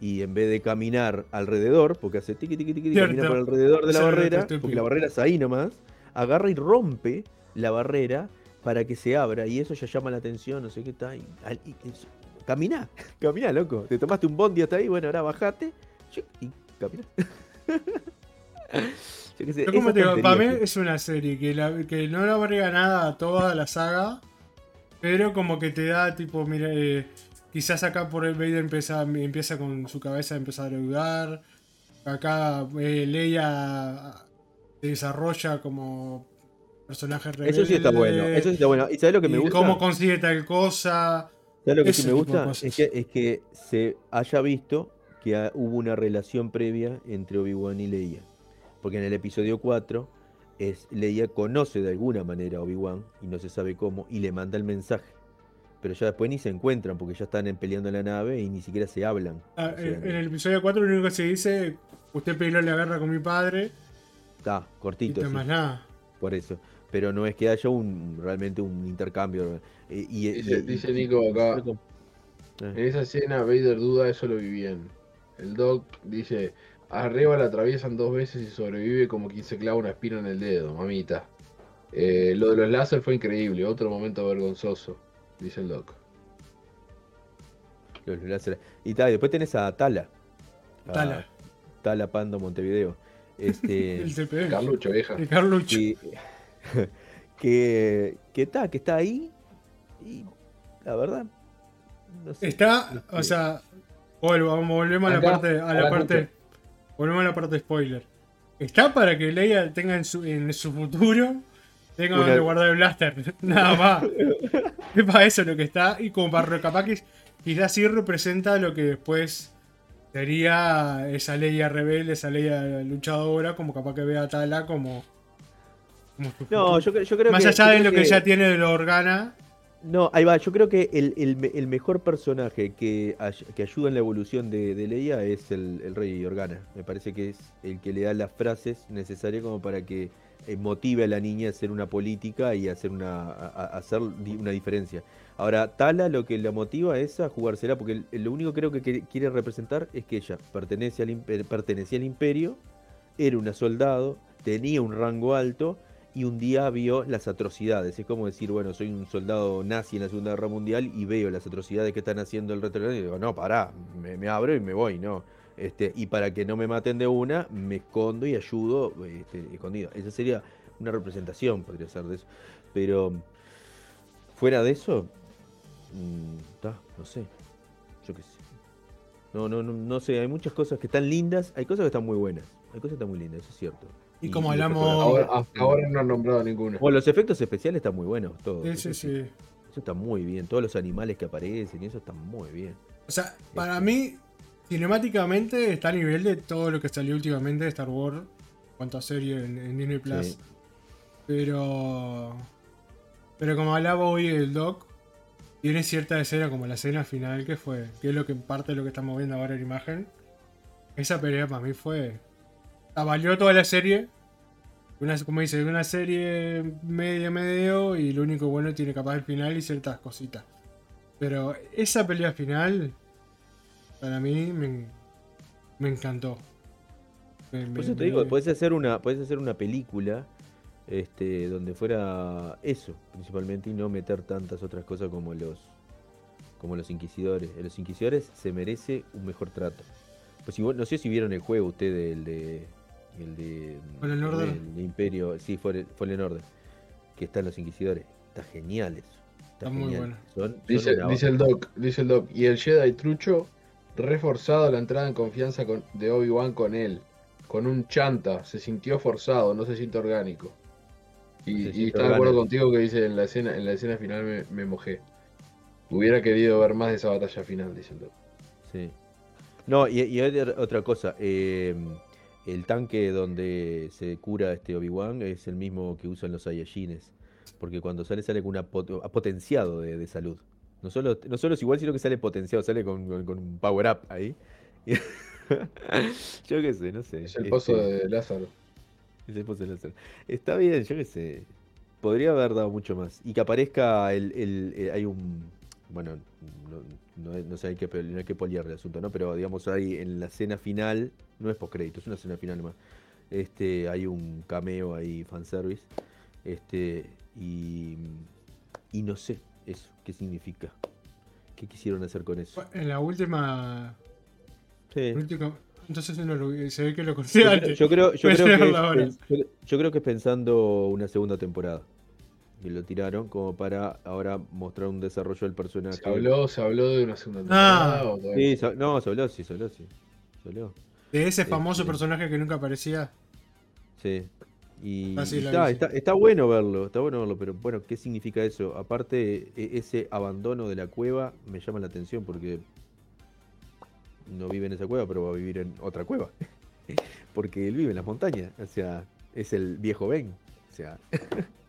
S1: Y en vez de caminar alrededor, porque hace tiqui tiqui tiqui, camina por alrededor de la barrera, porque la barrera es ahí nomás, agarra y rompe la barrera para que se abra y eso ya llama la atención, no sé qué está. Y, camina, camina, loco. Te tomaste un bondi hasta ahí, bueno, ahora bajate y camina.
S3: para mí es una serie que, que no le agrega nada a toda la saga, pero como que te da tipo, mira, eh, quizás acá por el Vader empieza, empieza con su cabeza a empezar a dudar. Acá eh, Leia se desarrolla como
S1: Eso sí está bueno, eso sí está bueno. ¿Y sabes lo que me gusta?
S3: ¿Cómo consigue tal cosa?
S1: ¿Sabes lo que sí me gusta? Es que, es que se haya visto que hubo una relación previa entre Obi-Wan y Leia. Porque en el episodio 4 es, Leia conoce de alguna manera a Obi-Wan y no se sabe cómo y le manda el mensaje. Pero ya después ni se encuentran porque ya están peleando en la nave y ni siquiera se hablan.
S3: Ah, en el episodio 4 lo único que se dice, usted peleó la guerra con mi padre.
S1: Está, cortito.
S3: Y más nada.
S1: Por eso pero no es que haya un realmente un intercambio. Eh, y,
S2: dice, Nico acá, en esa escena Vader duda, eso lo vi bien. El Doc dice, arriba la atraviesan dos veces y sobrevive como quien se clava una espina en el dedo, mamita. Eh, lo de los láser fue increíble, otro momento vergonzoso, dice el Doc.
S1: Los láser. Y, tal, después tenés a Tala.
S3: Tala.
S1: Tala Pando Montevideo. Este,
S3: el
S2: Carlucho, vieja.
S3: El Carlucho.
S1: que, que está, que está ahí. Y la verdad.
S3: está, o sea, volvemos a la parte, a la parte, volvemos a la parte spoiler. Está para que Leia tenga en su, en su futuro, tenga donde guardar el blaster, nada más. es para eso lo que está, y como para capaz que quizás sí representa lo que después sería esa Leia rebelde, esa Leia luchadora, como capaz que vea a Tala como
S1: no, yo, yo creo
S3: Más allá de lo que, ya tiene de lo Organa.
S1: No, ahí va. Yo creo que el, mejor personaje que, que, ayuda en la evolución de, Leia es el, Rey Organa. Me parece que es el que le da las frases necesarias como para que eh, motive a la niña a hacer una política y hacer una, hacer una diferencia. Ahora, Tala lo que la motiva es a jugársela, porque lo único creo que quiere representar es que ella pertenece al, pertenecía al imperio, era una soldado, tenía un rango alto y un día vio las atrocidades. Es como decir, bueno, soy un soldado nazi en la Segunda Guerra Mundial y veo las atrocidades que están haciendo el retorno y digo, no, pará, me, abro y me voy, ¿no? Este, y para que no me maten de una, me escondo y ayudo este, escondido. Esa sería una representación, podría ser de eso. Pero fuera de eso, mm, no sé. Yo qué sé. No, no, no, no sé, hay muchas cosas que están lindas, hay cosas que están muy buenas. Hay cosas que están muy lindas, eso es cierto.
S3: Y como hablamos-
S2: Ahora, hasta ahora no han nombrado ninguno.
S1: Bueno, los efectos especiales están muy buenos, todos.
S3: Sí, sí, sí.
S1: Eso está muy bien. Todos los animales que aparecen y eso está muy bien.
S3: O sea, para mí, cinemáticamente está a nivel de todo lo que salió últimamente de Star Wars en cuanto a serie en, en Disney Plus.
S1: Sí.
S3: Pero. Pero como hablaba hoy el Doc, tiene cierta escena como la escena final que fue, que es lo que en parte de lo que estamos viendo ahora en imagen. Esa pelea para mí fue. La valió toda la serie. Una, como dice, una serie media medio y lo único bueno tiene capaz el final y ciertas cositas. Pero esa pelea final, para mí me, me encantó. Me-
S1: Por
S3: me-
S1: eso te digo, puedes hacer una, puedes hacer una película este, donde fuera eso, principalmente, y no meter tantas otras cosas como los como los inquisidores. Los inquisidores se merece un mejor trato. Pues si no sé si vieron el juego ustedes, el de. El de.
S3: Fallen Order.
S1: El Imperio, sí, Fallen Fallen Order. Que están los inquisidores. Está genial eso. Está,
S3: Está muy bueno.
S1: Son-
S2: Dice, el Doc, dice el Doc. Y el Jedi Trucho, reforzado la entrada en confianza con- de Obi-Wan con él. Con un chanta, se sintió forzado, no se siente orgánico. Y,
S1: No se
S2: y
S1: siente
S2: está de acuerdo contigo que dice en la escena, en la escena final me, me mojé. Hubiera querido ver más de esa batalla final, dice el Doc.
S1: Sí. No, y, y hay otra- otra cosa. eh, el tanque donde se cura este Obi-Wan es el mismo que usan los Saiyajines. Porque cuando sale, sale con una pot- potenciado de, de salud. No solo, no solo es igual, sino que sale potenciado, sale con, con- con un power up ahí. yo qué sé, no sé.
S2: Es el pozo
S1: este,
S2: de Lázaro.
S1: es el pozo de Lázaro. Está bien, yo qué sé. Podría haber dado mucho más. Y que aparezca el. el- el- hay un. Bueno, no, no, no sé, hay que, pe- no hay que poliar el asunto, ¿no? Pero digamos, hay en la escena final. No es postcrédito, es una escena final nomás. Este, hay un cameo ahí, fanservice. Este, y. Y no sé eso, qué significa. ¿Qué quisieron hacer con eso?
S3: En la última.
S1: Sí.
S3: última- entonces no lo- se ve que lo
S1: creo-
S3: antes.
S1: yo creo, yo creo que es yo creo que es pensando una segunda temporada. Y lo tiraron como para ahora mostrar un desarrollo del personaje.
S2: Se habló, se habló de una segunda
S3: Ah.
S2: temporada. o todavía
S1: Sí, se- no, se habló, sí, se habló, sí. Se habló.
S3: De ese famoso
S1: Este.
S3: personaje que nunca aparecía.
S1: Sí. Y,
S3: Ah, sí,
S1: y está, está bueno verlo, está bueno verlo, pero bueno, ¿qué significa eso? Aparte, e- ese abandono de la cueva me llama la atención porque no vive en esa cueva, pero va a vivir en otra cueva. porque él vive en las montañas, o sea, es el viejo Ben. O sea,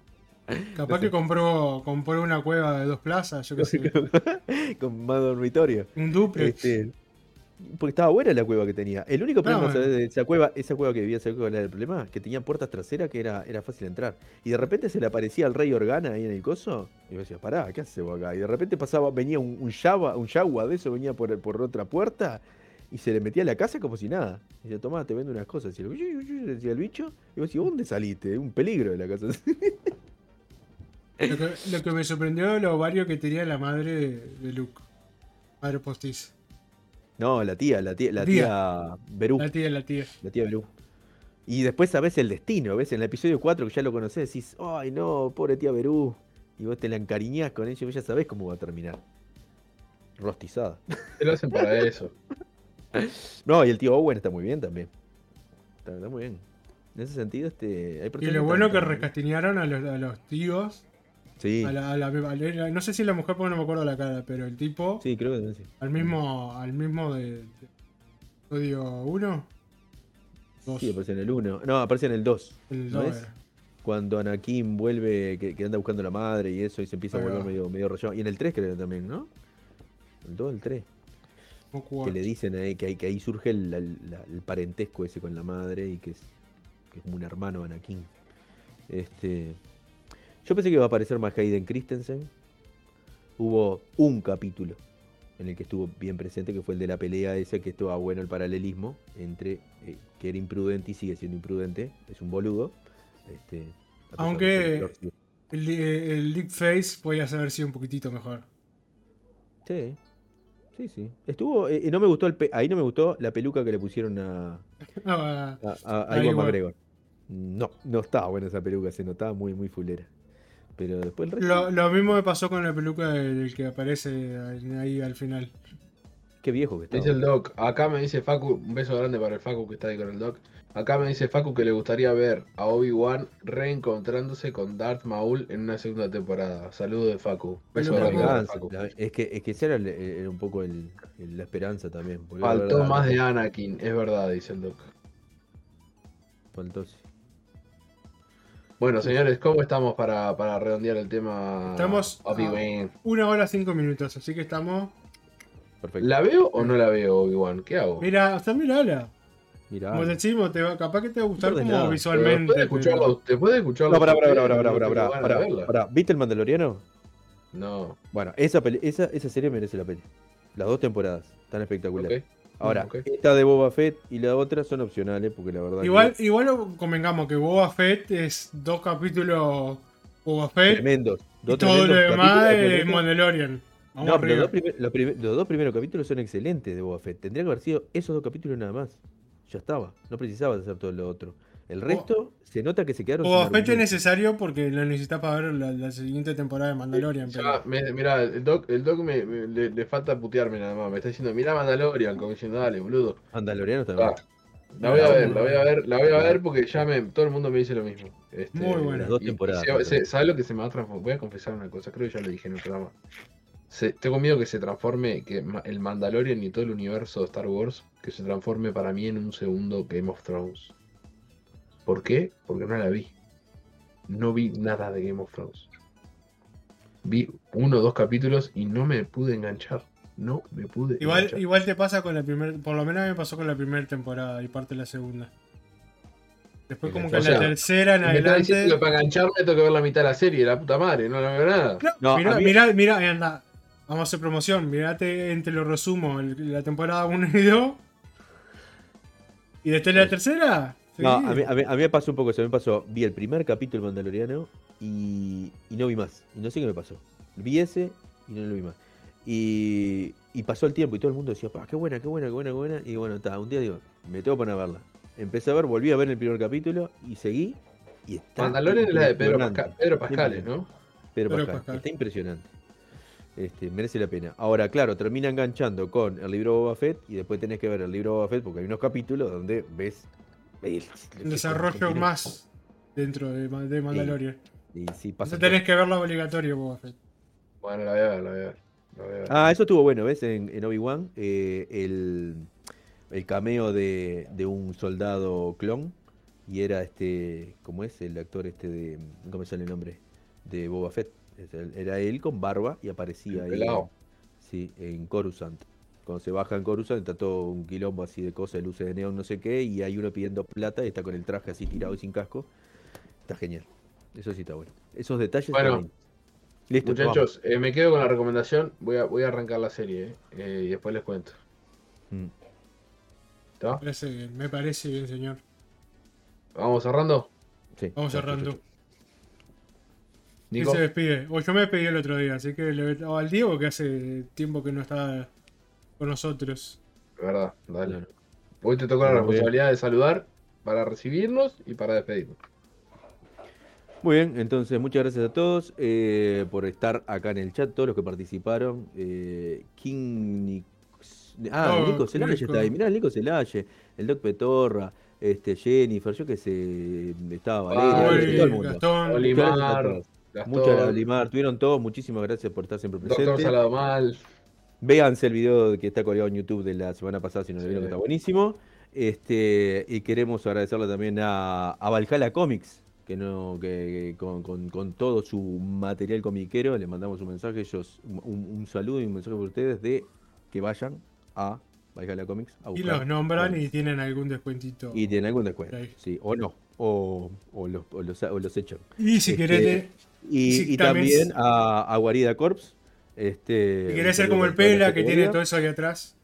S3: Capaz que compró, compró una cueva de dos plazas, yo qué sé.
S1: con más dormitorio.
S3: Un duplex.
S1: Este, porque estaba buena la cueva que tenía. El único problema de esa cueva, esa cueva que vivía, ¿sabes cuál era el problema? Que tenía puertas traseras que era, era fácil entrar. Y de repente se le aparecía el rey Organa ahí en el coso. Y yo decía, pará, ¿qué hace vos acá? Y de repente pasaba, venía un, un Yawa, un Yawa de eso, venía por, por otra puerta. Y se le metía a la casa como si nada. Y decía, tomá, te vendo unas cosas. Y uy, decía el bicho. Y vos decís, ¿dónde saliste? Un peligro de la casa.
S3: Lo, que, lo que me sorprendió lo ovario que tenía la madre de, de Luke. Madre postiza.
S1: no, la tía, la tía, la
S3: Tía.
S1: tía Berú.
S3: La tía, la tía.
S1: La tía Berú. Y después sabés el destino, ¿ves? En el episodio 4 que ya lo conocés, decís, ay no, pobre tía Berú. Y vos te la encariñás con ella y vos ya sabés cómo va a terminar. Rostizada.
S2: Se lo hacen para eso.
S1: No, y el tío Owen está muy bien también. Está, está muy bien. En ese sentido, este. Hay
S3: Y lo bueno que recastinearon a los, a los tíos.
S1: Sí,
S3: A la, a la- a la- no sé si la mujer porque no me acuerdo la cara, pero el tipo.
S1: sí, creo que sí.
S3: Al mismo, al mismo de, de episodio 1.
S1: Sí, aparece en el 1. No, aparece en el 2.
S3: El
S1: ¿no
S3: 2
S1: es? Cuando Anakin vuelve, que, que anda buscando a la madre y eso, y se empieza a volver
S3: va.
S1: medio, medio rayado. Y en el 3 creo también, ¿no? El 2, el 3. que le dicen ahí que, ahí- que ahí surge el, la- la- el parentesco ese con la madre y que es, que es como un hermano Anakin. Este, yo pensé que iba a aparecer más Hayden Christensen. Hubo un capítulo en el que estuvo bien presente, que fue el de la pelea esa, que estaba bueno el paralelismo entre eh, que era imprudente y sigue siendo imprudente, es un boludo. Este,
S3: Aunque-. El, el Leap Face podía haber sido un poquitito mejor.
S1: Sí, sí, sí. Estuvo, eh, no me gustó el pe- ahí no me gustó la peluca que le pusieron a,
S3: Ah,
S1: A, a- a
S3: Ahí
S1: Iwan
S3: va.
S1: McGregor. No, no estaba buena esa peluca, se notaba muy, muy fulera. Pero después el resto.
S3: Lo, lo mismo me pasó con la peluca del que aparece ahí al final.
S1: Qué viejo que está.
S2: Dice el Doc, acá me dice Facu, un beso grande para el Facu que está ahí con el Doc. Acá me dice Facu que le gustaría ver a Obi-Wan reencontrándose con Darth Maul en una segunda temporada. Saludos de Facu. Beso grande para Facu.
S1: es que, es que esa era, el- era un poco el- el- la esperanza también.
S2: Faltó más de Anakin, es verdad, dice el Doc.
S1: Faltó, sí.
S2: Bueno, señores, ¿cómo estamos para, para redondear el tema
S3: Estamos a-
S2: Obi-Wan?
S3: Una hora cinco minutos, así que estamos.
S1: Perfecto.
S2: ¿La veo o no la veo, Obi-Wan? ¿Qué hago?
S3: Mira, hasta mirala.
S1: Mirá.
S3: Como decimos, te va, capaz que te va a gustar
S1: No
S3: como visualmente.
S2: después de escucharlo, después de escucharlo
S1: No, pará, pará, pará, pará, pará, pará, pará. ¿Viste el Mandaloriano?
S2: No,
S1: Bueno, esa, peli- esa, esa serie merece la pena. Las dos temporadas. Tan espectaculares.
S2: ok.
S1: Ahora, esta de Boba Fett y la otra son opcionales porque la verdad que
S3: Igual, igual convengamos que Boba Fett es dos capítulos Boba Fett
S1: tremendos.
S3: y todo lo demás es. Mandalorian. Vamos
S1: No, pero los dos, primer- los primer- los dos primeros capítulos son excelentes de Boba Fett. Tendría que haber sido esos dos capítulos nada más. Ya estaba. No precisabas hacer todo lo otro. El resto se nota que se quedaron sin
S3: Fett es necesario porque lo necesitas para ver la, la siguiente temporada de Mandalorian.
S2: Ya,
S3: pero-
S2: me- mirá, el Doc, el doc me, me- le, le falta putearme nada más. Me está diciendo, mira Mandalorian, como diciendo, dale, boludo.
S1: Mandaloriano también.
S2: Ah, la voy a ver, la voy a ver, la voy a ver porque ya me, todo el mundo me dice lo mismo. Este,
S3: Muy buena.
S1: Las dos temporadas,
S2: se- se-
S1: también.
S2: ¿Sabes lo que se me va a transformar? Voy a confesar una cosa, creo que ya lo dije en el programa. Se- tengo miedo que se transforme, que el Mandalorian y todo el universo de Star Wars, que se transforme para mí en un segundo Game of Thrones. ¿Por qué? Porque no la vi. No vi nada de Game of Thrones. Vi uno o dos capítulos y no me pude enganchar. No me pude
S3: Igual,
S2: enganchar.
S3: igual te pasa con la primera, por lo menos a mí me pasó con la primera temporada y parte de la segunda. Después como que
S2: O
S3: en
S2: sea,
S3: la tercera en
S2: me está diciendo
S3: adelante...
S2: que para engancharme tengo que ver la mitad de la serie, la puta madre, no la veo nada.
S3: No,
S1: No,
S3: mirá,
S1: mí-
S3: mirá, mirá, anda. Vamos a hacer promoción. Mirate entre los resumos la temporada 1 y 2. Y después la tercera.
S1: No, a mí, a, mí, a mí me pasó un poco eso. Me pasó, vi el primer capítulo del Mandaloriano y, y no vi más. Y no sé qué me pasó. Vi ese y no lo vi más. Y, y pasó el tiempo y todo el mundo decía, "Pa, qué buena, qué buena, qué buena, qué buena. Y bueno, ta, un día digo, me tengo que poner a verla. Empecé a ver, volví a ver el primer capítulo y seguí. Y está
S2: Mandalorian es la de Pedro. Pascal, Pedro Pascales, ¿no?
S1: Pedro
S3: Pedro
S1: Pascal.
S3: Pascal.
S1: Está impresionante. Este, merece la pena. Ahora, claro, termina enganchando con el libro Boba Fett y después tenés que ver el libro Boba Fett porque hay unos capítulos donde ves el,
S3: desarrollo más dentro de, de Mandalorian.
S1: Y sí, pasa
S3: Entonces tenés que verlo obligatorio, Boba Fett.
S2: Bueno, la voy a ver, la voy a ver. la voy a ver.
S1: Ah, eso estuvo bueno, ¿ves? En, en Obi-Wan, eh, el, el cameo de, de un soldado clon. Y era este, ¿cómo es? El actor este de, ¿cómo me sale el nombre? De Boba Fett. Era él con barba y aparecía
S2: El
S1: ahí.
S2: pelao.
S1: Sí, en Coruscant. Cuando se baja en Coruscant está todo un quilombo así de cosas, de luces de neón, no sé qué, y hay uno pidiendo plata y está con el traje así tirado y sin casco. Está genial. Eso sí está bueno. Esos detalles
S2: Bueno.
S1: Listo,
S2: Muchachos, eh, me quedo con la recomendación. Voy a, voy a arrancar la serie eh, eh, y después les cuento.
S1: Mm.
S2: ¿Está?
S3: Me parece bien, me parece bien, señor.
S2: ¿Vamos cerrando?
S1: Sí,
S3: Vamos cerrando. ¿Quién se despide? O yo me despedí el otro día, así que le o al Diego que hace tiempo que no está con nosotros.
S2: verdad, dale. Hoy te tocó la responsabilidad de saludar para recibirnos y para despedirnos.
S1: Muy bien, entonces muchas gracias a todos eh, por estar acá en el chat, todos los que participaron. Eh, King Nix- Ah,
S3: Oh,
S1: Nico Celaye
S3: Nico.
S1: está ahí. Mirá, el Nico Celaye, el Doc Petorra, este, Jennifer, yo que sé, estaba Valeria,
S2: Oli,
S1: todo el mundo.
S3: Gastón,
S1: Muchas
S2: Olimar. Gastón,
S1: Muchas gracias, Olimar. Tuvieron todos, muchísimas gracias por estar siempre
S2: Doctor
S1: presentes.
S2: Salado Mal.
S1: Véanse el video que está colgado en YouTube de la semana pasada, si no lo
S2: Sí.
S1: vieron, que está buenísimo. Este, y queremos agradecerle también a, a Valhalla Comics, que no, que, que con, con- con todo su material comiquero, le mandamos un mensaje, ellos, un, un saludo y un mensaje por ustedes de que vayan a Valhalla Comics a
S3: y los nombran y tienen algún descuentito.
S1: y tienen algún descuento, sí, o no, o, o los, o, los, o los echan.
S3: Y si
S1: Este,
S3: querés,
S1: Y,
S3: Sí,
S1: y
S3: también
S1: también a, a Guarida Corps. Este,
S3: si querés ser como el Pela que tiene todo eso ahí atrás.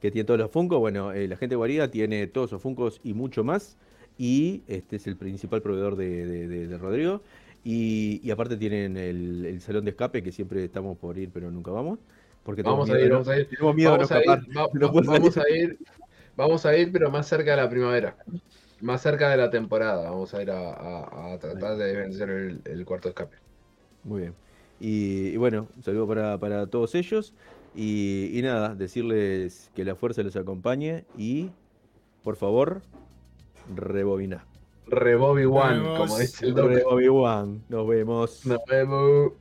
S1: que tiene todos los Funkos. Bueno, eh, la gente de Guarida tiene todos esos Funkos y mucho más. Y este es el principal proveedor de, de- de- de Rodrigo. Y, y aparte tienen el, el salón de escape que siempre estamos por ir, pero nunca vamos. Porque
S2: Vamos a ir, vamos a ir.
S1: tenemos miedo
S2: Vamos
S1: de
S2: a
S1: no
S2: ir, va-
S1: No
S2: vamos
S1: salir.
S2: a ir, vamos a ir, pero más cerca de la primavera. Más cerca de la temporada. Vamos a ir a, a- a tratar de vencer el, el cuarto escape.
S1: Muy bien. Y, y bueno, un saludo para, para todos ellos. Y, y nada, decirles que la fuerza les acompañe y, por favor, rebobiná.
S2: Rebobi One, como dice el doctor.
S1: Rebobi One. Nos vemos.
S2: Nos vemos.